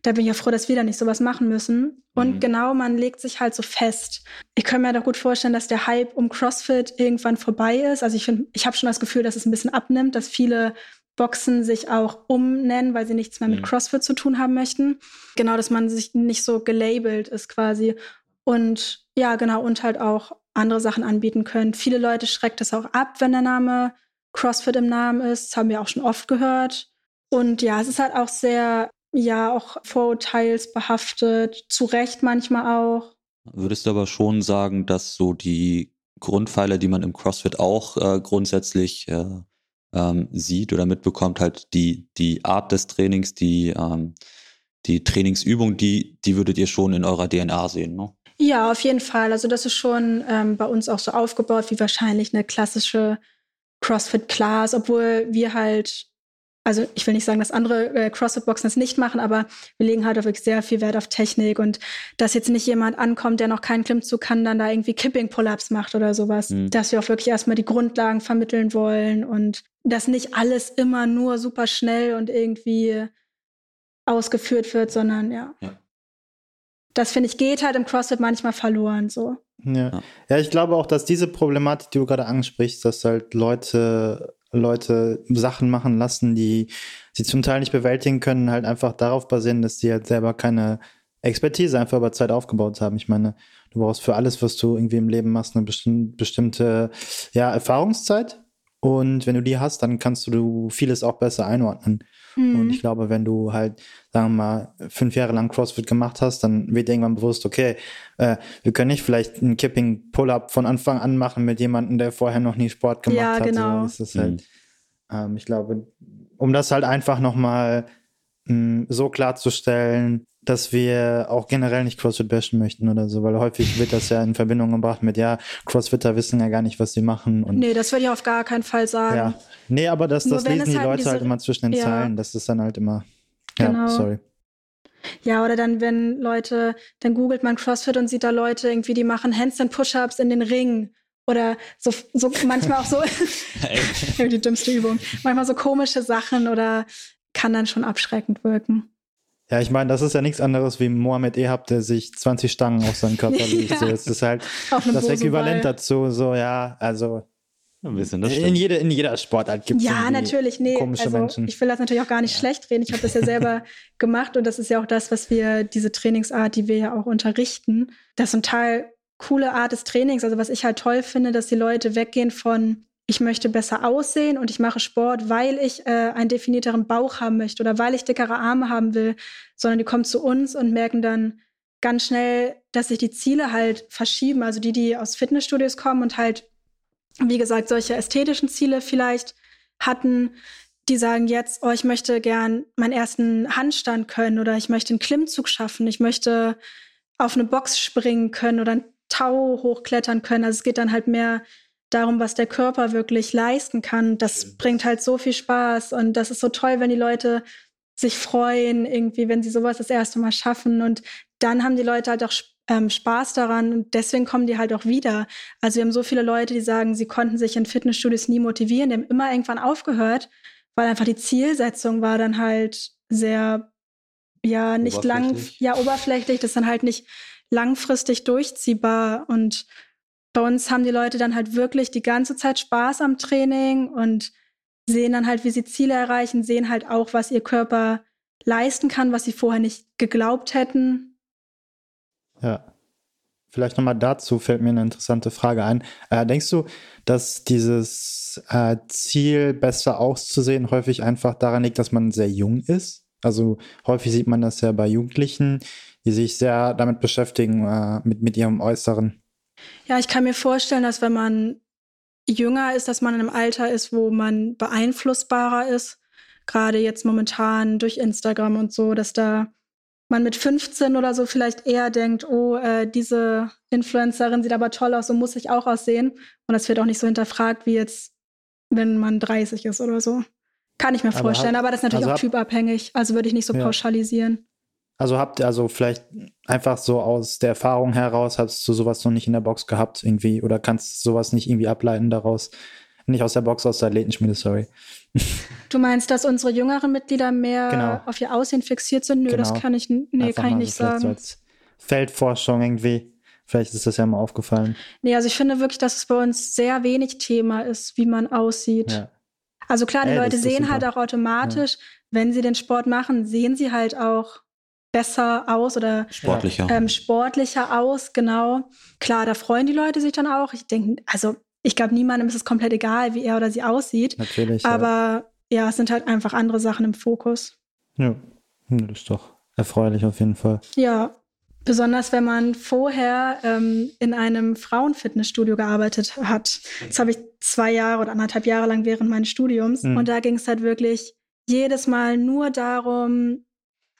Da bin ich ja froh, dass wir da nicht sowas machen müssen. Und mhm. genau, man legt sich halt so fest. Ich kann mir doch gut vorstellen, dass der Hype um CrossFit irgendwann vorbei ist. Also ich finde, ich habe schon das Gefühl, dass es ein bisschen abnimmt, dass viele Boxen sich auch umnennen, weil sie nichts mehr mit mhm. CrossFit zu tun haben möchten. Genau, dass man sich nicht so gelabelt ist quasi. Und ja, genau, und halt auch andere Sachen anbieten können. Viele Leute schreckt es auch ab, wenn der Name CrossFit im Namen ist. Das haben wir auch schon oft gehört. Und ja, es ist halt auch sehr, ja, auch vorurteilsbehaftet, zu Recht manchmal auch. Würdest du aber schon sagen, dass so die Grundpfeiler, die man im CrossFit auch äh, grundsätzlich äh, ähm, sieht oder mitbekommt, halt die, die Art des Trainings, die, ähm, die Trainingsübung, die, die würdet ihr schon in eurer DNA sehen, ne? Ja, auf jeden Fall. Also das ist schon ähm, bei uns auch so aufgebaut wie wahrscheinlich eine klassische CrossFit-Class, obwohl wir halt also ich will nicht sagen, dass andere äh, CrossFit-Boxen das nicht machen, aber wir legen halt auch wirklich sehr viel Wert auf Technik und dass jetzt nicht jemand ankommt, der noch keinen Klimmzug kann, dann da irgendwie Kipping-Pull-Ups macht oder sowas. Mhm. Dass wir auch wirklich erstmal die Grundlagen vermitteln wollen und dass nicht alles immer nur super schnell und irgendwie ausgeführt wird, sondern ja. ja. Das finde ich geht halt im CrossFit manchmal verloren so. Ja. ja, ich glaube auch, dass diese Problematik, die du gerade ansprichst, dass halt Leute Leute Sachen machen lassen, die sie zum Teil nicht bewältigen können, halt einfach darauf basieren, dass sie halt selber keine Expertise einfach über Zeit aufgebaut haben. Ich meine, du brauchst für alles, was du irgendwie im Leben machst, eine bestimmte ja, Erfahrungszeit. Und wenn du die hast, dann kannst du vieles auch besser einordnen. Mhm. Und ich glaube, wenn du halt, sagen wir mal, fünf Jahre lang CrossFit gemacht hast, dann wird irgendwann bewusst, okay, äh, wir können nicht vielleicht einen Kipping Pull-up von Anfang an machen mit jemandem, der vorher noch nie Sport gemacht ja, hat. Genau. So, das halt, mhm. ähm, ich glaube, um das halt einfach nochmal mm, so klarzustellen, dass wir auch generell nicht CrossFit bashen möchten oder so, weil häufig wird das ja in Verbindung gebracht mit, ja, Crossfitter wissen ja gar nicht, was sie machen. Und, nee, das würde ich auf gar keinen Fall sagen. Ja. Nee, aber das, das lesen die halt Leute diese, halt immer zwischen den ja. Zeilen, das ist dann halt immer, ja, genau. sorry. Ja, oder dann, wenn Leute, dann googelt man CrossFit und sieht da Leute irgendwie, die machen Handstand Push-Ups in den Ring. Oder so, so manchmal auch so, die dümmste Übung, manchmal so komische Sachen oder kann dann schon abschreckend wirken. Ja, ich meine, das ist ja nichts anderes wie Mohamed Ehab, der sich 20 Stangen auf seinen Körper legt. ja. so, das ist halt das Äquivalent dazu. So, ja, also ein bisschen, das in, jede, in jeder Sportart gibt es Ja, natürlich, nee. Komische also, Menschen. Ich will das natürlich auch gar nicht ja. schlecht reden. Ich habe das ja selber gemacht und das ist ja auch das, was wir, diese Trainingsart, die wir ja auch unterrichten. Das ist eine total coole Art des Trainings. Also was ich halt toll finde, dass die Leute weggehen von ich möchte besser aussehen und ich mache Sport, weil ich äh, einen definierteren Bauch haben möchte oder weil ich dickere Arme haben will, sondern die kommen zu uns und merken dann ganz schnell, dass sich die Ziele halt verschieben. Also die, die aus Fitnessstudios kommen und halt, wie gesagt, solche ästhetischen Ziele vielleicht hatten, die sagen jetzt, oh, ich möchte gern meinen ersten Handstand können oder ich möchte einen Klimmzug schaffen, ich möchte auf eine Box springen können oder ein Tau hochklettern können. Also es geht dann halt mehr darum, was der Körper wirklich leisten kann. Das bringt halt so viel Spaß und das ist so toll, wenn die Leute sich freuen, irgendwie, wenn sie sowas das erste Mal schaffen. Und dann haben die Leute halt auch ähm, Spaß daran und deswegen kommen die halt auch wieder. Also wir haben so viele Leute, die sagen, sie konnten sich in Fitnessstudios nie motivieren, die haben immer irgendwann aufgehört, weil einfach die Zielsetzung war dann halt sehr, ja, nicht lang, ja, oberflächlich, das ist dann halt nicht langfristig durchziehbar und bei uns haben die Leute dann halt wirklich die ganze Zeit Spaß am Training und sehen dann halt, wie sie Ziele erreichen, sehen halt auch, was ihr Körper leisten kann, was sie vorher nicht geglaubt hätten. Ja. Vielleicht nochmal dazu fällt mir eine interessante Frage ein. Äh, denkst du, dass dieses äh, Ziel, besser auszusehen, häufig einfach daran liegt, dass man sehr jung ist? Also häufig sieht man das ja bei Jugendlichen, die sich sehr damit beschäftigen, äh, mit, mit ihrem Äußeren. Ja, ich kann mir vorstellen, dass wenn man jünger ist, dass man in einem Alter ist, wo man beeinflussbarer ist. Gerade jetzt momentan durch Instagram und so, dass da man mit 15 oder so vielleicht eher denkt, oh, äh, diese Influencerin sieht aber toll aus, so muss ich auch aussehen. Und das wird auch nicht so hinterfragt wie jetzt, wenn man 30 ist oder so. Kann ich mir vorstellen, aber, aber das ist natürlich also auch typabhängig. Also würde ich nicht so ja. pauschalisieren. Also habt ihr also vielleicht einfach so aus der Erfahrung heraus, hast du sowas noch nicht in der Box gehabt irgendwie oder kannst sowas nicht irgendwie ableiten daraus? Nicht aus der Box, aus der Athletenschmiede, sorry. Du meinst, dass unsere jüngeren Mitglieder mehr genau. auf ihr Aussehen fixiert sind? Nö, genau. das kann ich, nee, kann ich nicht sagen. So als Feldforschung irgendwie. Vielleicht ist das ja mal aufgefallen. Nee, also ich finde wirklich, dass es bei uns sehr wenig Thema ist, wie man aussieht. Ja. Also klar, die Ey, Leute sehen halt auch automatisch, ja. wenn sie den Sport machen, sehen sie halt auch besser aus oder sportlicher. Ähm, sportlicher aus, genau. Klar, da freuen die Leute sich dann auch. Ich denke, also ich glaube, niemandem ist es komplett egal, wie er oder sie aussieht. Natürlich. Aber ja. ja, es sind halt einfach andere Sachen im Fokus. Ja, das ist doch erfreulich auf jeden Fall. Ja, Besonders wenn man vorher ähm, in einem Frauenfitnessstudio gearbeitet hat. Das habe ich zwei Jahre oder anderthalb Jahre lang während meines Studiums. Mhm. Und da ging es halt wirklich jedes Mal nur darum,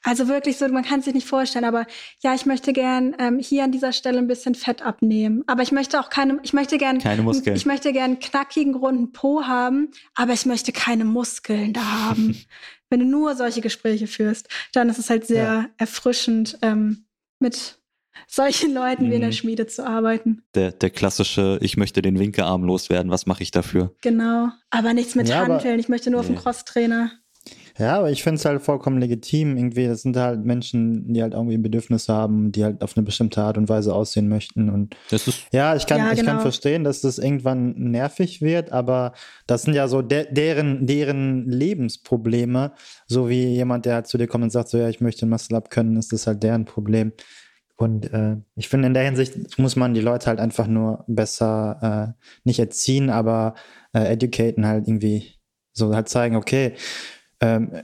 Also wirklich so, man kann es sich nicht vorstellen, aber ja, ich möchte gern ähm, hier an dieser Stelle ein bisschen Fett abnehmen. Aber ich möchte auch keine, ich möchte gern, Keine Muskeln. ich möchte gern einen knackigen, runden Po haben, aber ich möchte keine Muskeln da haben. Wenn du nur solche Gespräche führst, dann ist es halt sehr Ja. erfrischend, ähm, mit solchen Leuten wie in der Mhm. Schmiede zu arbeiten. Der, der klassische, ich möchte den Winkearm loswerden, was mache ich dafür? Genau. Aber nichts mit Ja, Hanteln. Ich möchte nur auf den Nee. Crosstrainer. Ja, aber ich finde es halt vollkommen legitim. Irgendwie, das sind halt Menschen, die halt irgendwie Bedürfnisse haben, die halt auf eine bestimmte Art und Weise aussehen möchten. Und Das ist ja, ich kann, Ja, ich kann genau. verstehen, dass das irgendwann nervig wird, aber das sind ja so de deren, deren Lebensprobleme. So wie jemand, der halt zu dir kommt und sagt, so ja, ich möchte Muscle Up können, ist das halt deren Problem. Und äh, ich finde, in der Hinsicht muss man die Leute halt einfach nur besser äh, nicht erziehen, aber äh, educaten halt irgendwie so halt zeigen, okay, ähm,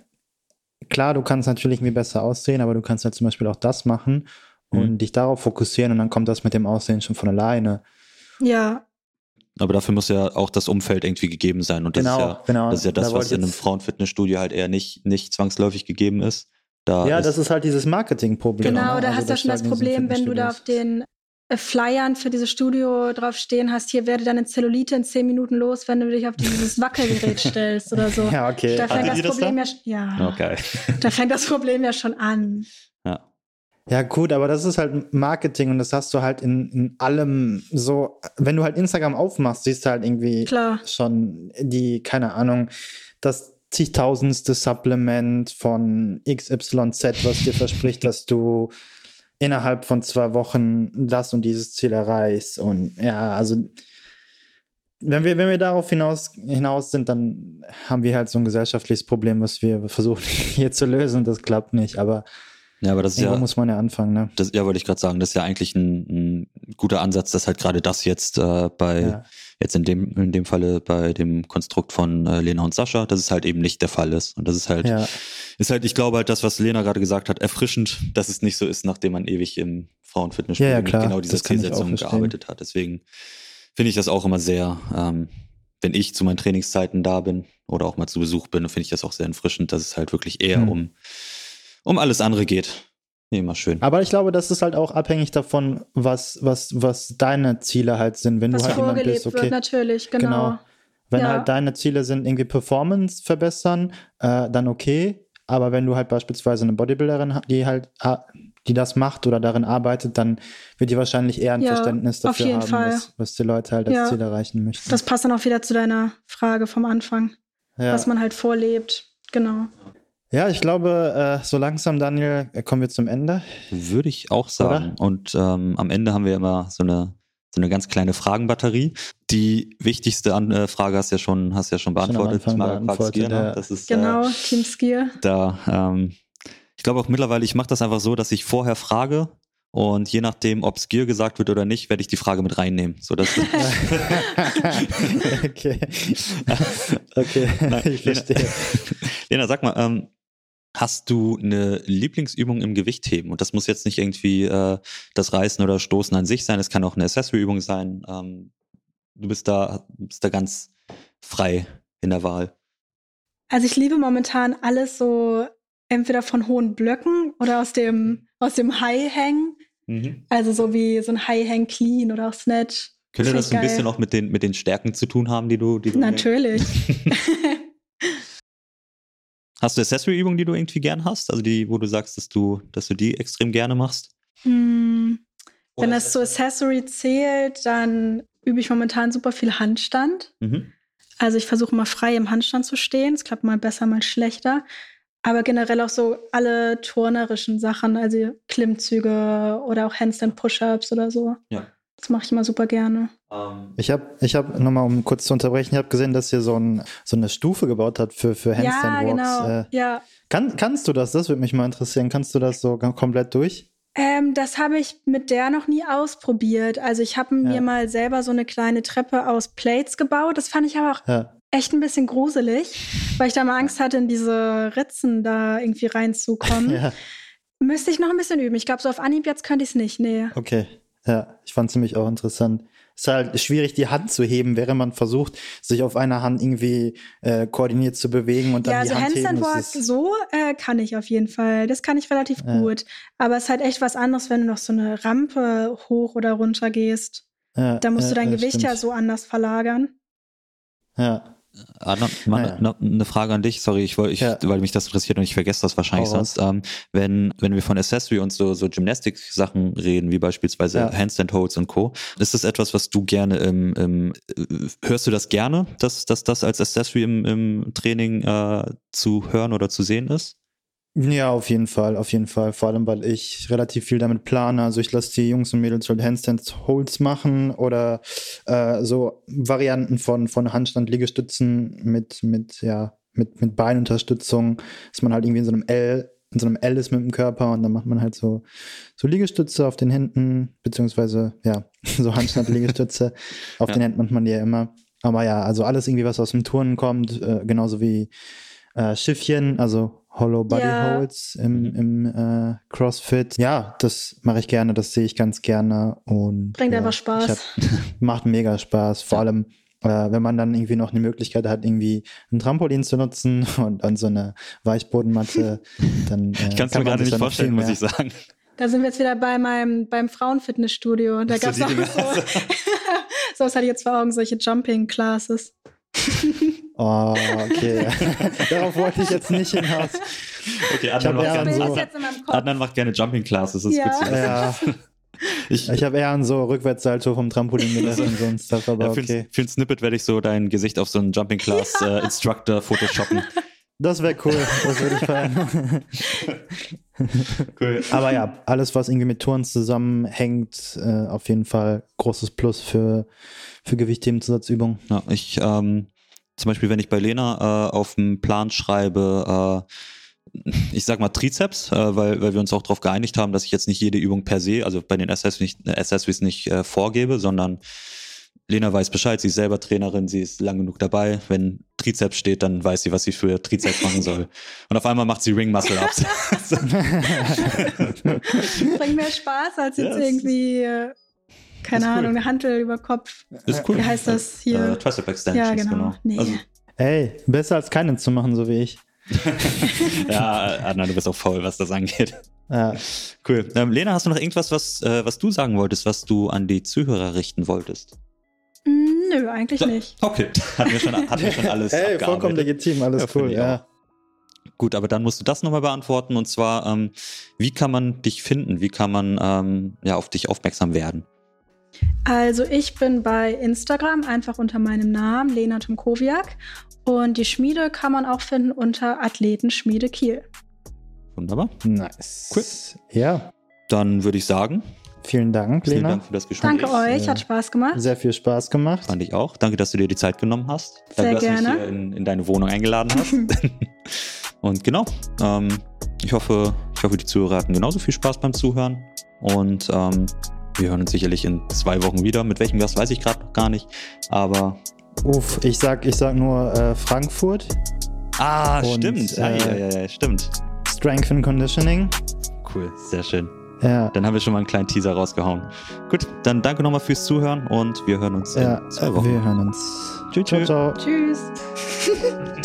klar, du kannst natürlich irgendwie besser aussehen, aber du kannst halt zum Beispiel auch das machen und Mhm. dich darauf fokussieren und dann kommt das mit dem Aussehen schon von alleine. Ja, Aber dafür muss ja auch das Umfeld irgendwie gegeben sein. Und das genau, ist ja, genau. das, ist ja Da das wollte was in einem Frauenfitnessstudio halt eher nicht, nicht zwangsläufig gegeben ist. Da Ja, ist, das ist halt dieses Marketingproblem. Genau, ne? da Also hast du ja schon das Problem, wenn du da auf den Flyern für dieses Studio drauf stehen hast, hier werde deine Zellulite in zehn Minuten los, wenn du dich auf dieses Wackelgerät stellst oder so. Ja, okay. Da fängt Hattet das das Problem da? ja, ja, Okay. da fängt das Problem ja schon an. Ja. Ja, gut, aber das ist halt Marketing und das hast du halt in, in allem so. Wenn du halt Instagram aufmachst, siehst du halt irgendwie Klar. schon die, keine Ahnung, das zigtausendste Supplement von XYZ, was dir verspricht, dass du innerhalb von zwei Wochen das und dieses Ziel erreichst. Und ja, also wenn wir, wenn wir darauf hinaus, hinaus sind, dann haben wir halt so ein gesellschaftliches Problem, was wir versuchen hier zu lösen. Das klappt nicht, aber ja, aber das ist ja, muss man ja anfangen, ne? das, ja, wollte ich gerade sagen, das ist ja eigentlich ein, ein guter Ansatz, dass halt gerade das jetzt äh, bei, Ja. jetzt in dem, in dem Falle bei dem Konstrukt von äh, Lena und Sascha, dass es halt eben nicht der Fall ist. Und das ist halt, Ja. Ist halt, ich glaube halt das, was Lena gerade gesagt hat, erfrischend, dass es nicht so ist, nachdem man ewig im Frauenfitnessstudio Ja, ja, mit genau dieser Zielsetzung gearbeitet hat. Deswegen finde ich das auch immer sehr, ähm, wenn ich zu meinen Trainingszeiten da bin oder auch mal zu Besuch bin, finde ich das auch sehr erfrischend, dass es halt wirklich eher Hm. um, um alles andere geht. Nee, immer schön. Aber ich glaube, das ist halt auch abhängig davon, was, was, was deine Ziele halt sind. Wenn Was du halt jemand vorgelebt bist, okay. wird, natürlich, genau. Genau. Wenn Ja. halt deine Ziele sind, irgendwie Performance verbessern, äh, dann okay. Aber wenn du halt beispielsweise eine Bodybuilderin hast, die halt, die das macht oder darin arbeitet, dann wird die wahrscheinlich eher ein Ja, Verständnis dafür haben, was, was die Leute halt als Ja. Ziel erreichen möchten. Das passt dann auch wieder zu deiner Frage vom Anfang, ja. was man halt vorlebt. Genau. ja, ich glaube, äh, so langsam, Daniel, kommen wir zum Ende. Würde ich auch sagen. Und ähm, am Ende haben wir immer so eine, so eine ganz kleine Fragenbatterie. Die wichtigste An äh, Frage hast du ja schon, hast ja schon Schon beantwortet. Marek beantwortet, ne? ja. Das ist Genau, äh, Team Skier. da. Ähm, ich glaube auch mittlerweile, ich mache das einfach so, dass ich vorher frage und je nachdem, ob Skier gesagt wird oder nicht, werde ich die Frage mit reinnehmen. So dass okay. okay, Nein, ich verstehe. Lena, sag mal, ähm, hast du eine Lieblingsübung im Gewichtheben? Und das muss jetzt nicht irgendwie äh, das Reißen oder Stoßen an sich sein, es kann auch eine Accessory-Übung sein. Ähm, du bist da, bist da ganz frei in der Wahl. Also ich liebe momentan alles so entweder von hohen Blöcken oder aus dem, aus dem High Hang. Also so wie so ein High Hang Clean oder auch Snatch. Könnte das ich ein bisschen geil. auch mit den, mit den Stärken zu tun haben, die du, die du Natürlich. Hast du Accessory-Übungen, die du irgendwie gern hast? Also die, wo du sagst, dass du, dass du die extrem gerne machst? Hm, Wenn das zu Accessory zählt, dann übe ich momentan super viel Handstand. Mhm. Also ich versuche mal frei im Handstand zu stehen. Es klappt mal besser, mal schlechter. Aber generell auch so alle turnerischen Sachen, also Klimmzüge oder auch Handstand-Push-Ups oder so. Ja. Das mache ich immer super gerne. Ähm, Ich habe, ich hab, nochmal um kurz zu unterbrechen, ich habe gesehen, dass ihr so, ein, so eine Stufe gebaut habt für, für Ja, Handstand Walks. genau. Äh, ja. kann, kannst du das? Das würde mich mal interessieren. Kannst du das so kom- komplett durch? Ähm, das habe ich mit der noch nie ausprobiert. Also ich habe mir Ja. mal selber so eine kleine Treppe aus Plates gebaut. Das fand ich aber auch Ja. echt ein bisschen gruselig, weil ich da mal Angst hatte, in diese Ritzen da irgendwie reinzukommen. ja. Müsste ich noch ein bisschen üben. Ich glaube, so auf Anhieb jetzt könnte ich es nicht. Nee. Okay. Ja, ich fand es nämlich auch interessant. ist halt schwierig, die Hand zu heben, während man versucht, sich auf einer Hand irgendwie äh, koordiniert zu bewegen und dann ja, die also Hand heben. Handstand Walk Das ist, so äh, kann ich auf jeden Fall. Das kann ich relativ Ja. gut. Aber es ist halt echt was anderes, wenn du noch so eine Rampe hoch oder runter gehst. ja, Da musst ja, du dein ja, Gewicht stimmt. ja so anders verlagern. Ja. Adnan, mal Naja. noch eine Frage an dich, sorry, ich wollte, ich, Ja. weil mich das interessiert und ich vergesse das wahrscheinlich sonst. Ähm, wenn, wenn wir von Accessory und so, so Gymnastik-Sachen reden, wie beispielsweise Ja. Handstand Holds und Co., ist das etwas, was du gerne im, im äh, hörst du das gerne, dass, dass das als Accessory im, im Training äh, zu hören oder zu sehen ist? Ja, auf jeden Fall, auf jeden Fall. Vor allem, weil ich relativ viel damit plane. Also ich lasse die Jungs und Mädels halt Handstands Holds machen oder äh, so Varianten von, von Handstand-Liegestützen mit, mit, ja, mit, mit Beinunterstützung, dass man halt irgendwie in so einem L, in so einem L ist mit dem Körper und dann macht man halt so, so Liegestütze auf den Händen, beziehungsweise, ja, so Handstand-Liegestütze. auf Ja. den Händen macht man die ja immer. Aber ja, also alles irgendwie, was aus dem Turnen kommt, äh, genauso wie äh, Schiffchen, also Hollow Body Ja. Holds im, im äh, CrossFit. Ja, das mache ich gerne, das sehe ich ganz gerne und Bringt ja, einfach Spaß. hab- macht mega Spaß, vor Ja. allem äh, wenn man dann irgendwie noch eine Möglichkeit hat, irgendwie ein Trampolin zu nutzen und an so eine Weichbodenmatte, dann äh, Ich kann es mir gerade nicht dann vorstellen, muss ich sagen. Da sind wir jetzt wieder bei meinem beim Frauenfitnessstudio. Da gab es auch so, so was hatte ich jetzt vor Augen, solche Jumping Classes. Oh, okay. Darauf wollte ich jetzt nicht hinaus. Okay, Adnan, macht Bild so-. Adnan macht gerne Jumping Classes, das ist Ja. wissen. Ja, Ich, ich habe eher an so Rückwärtssalto vom Trampolin gedacht und so ein Stuff, aber ja, für, okay. ein, für ein Snippet werde ich so dein Gesicht auf so einen Jumping Class äh, Instructor photoshoppen. Das wäre cool, das würde ich feiern. Cool. Aber ja, alles, was irgendwie mit Touren zusammenhängt, äh, auf jeden Fall großes Plus für, für Gewichthebenzusatzübungen. Ja, ich, ähm, zum Beispiel, wenn ich bei Lena äh, auf dem Plan schreibe, äh, ich sag mal Trizeps, äh, weil, weil wir uns auch darauf geeinigt haben, dass ich jetzt nicht jede Übung per se, also bei den Accessories nicht, Accessories nicht äh, vorgebe, sondern Lena weiß Bescheid, sie ist selber Trainerin, sie ist lang genug dabei. Wenn Trizeps steht, dann weiß sie, was sie für Trizeps machen soll. Und auf einmal macht sie Ring Muscle Ups. Bringt mehr Spaß als jetzt ist- irgendwie, äh, keine cool. Ahnung, eine Hantel über Kopf. ist cool. Wie heißt das hier? Äh, Tricep Extensions, Ja, genau. genau. Nee. Also, Ey, besser als keinen zu machen, so wie ich. ja, Adnan, du bist auch faul, was das angeht. Ja, Cool. Ähm, Lena, hast du noch irgendwas, was, äh, was du sagen wolltest, was du an die Zuhörer richten wolltest? Mm, Nö, eigentlich So. nicht. Okay, hatten wir schon, hatten wir schon alles Ey, abgearbeitet. vollkommen legitim, alles Ja, cool, ja. Gut, aber dann musst du das nochmal beantworten und zwar, ähm, wie kann man dich finden? Wie kann man ähm, ja, auf dich aufmerksam werden? Also ich bin bei Instagram einfach unter meinem Namen, Lena Tomkowiak. Und die Schmiede kann man auch finden unter Athletenschmiede Kiel. Wunderbar. Nice. Cool. Ja, Dann würde ich sagen, vielen Dank, vielen Lena. Dank für das Gespräch. Danke euch, hat Spaß gemacht. Sehr viel Spaß gemacht. Fand ich auch. Danke, dass du dir die Zeit genommen hast. Danke, dass du gerne. mich hier in, in deine Wohnung eingeladen hast. und genau, ähm, ich, hoffe, ich hoffe, die Zuhörer hatten genauso viel Spaß beim Zuhören. Und ähm, wir hören uns sicherlich in zwei Wochen wieder. Mit welchem Gast weiß ich gerade noch gar nicht. Aber. Uff, ich sag, ich sag nur äh, Frankfurt, Ah, Und, stimmt. ja, äh, ja, ja, ja, stimmt. Strength and Conditioning. Cool, sehr schön. Ja, Dann haben wir schon mal einen kleinen Teaser rausgehauen. Gut, dann danke nochmal fürs Zuhören und wir hören uns ja, in zwei Wochen. wir hören uns. Tschüss, Ciao, tschüss. ciao. Tschüss.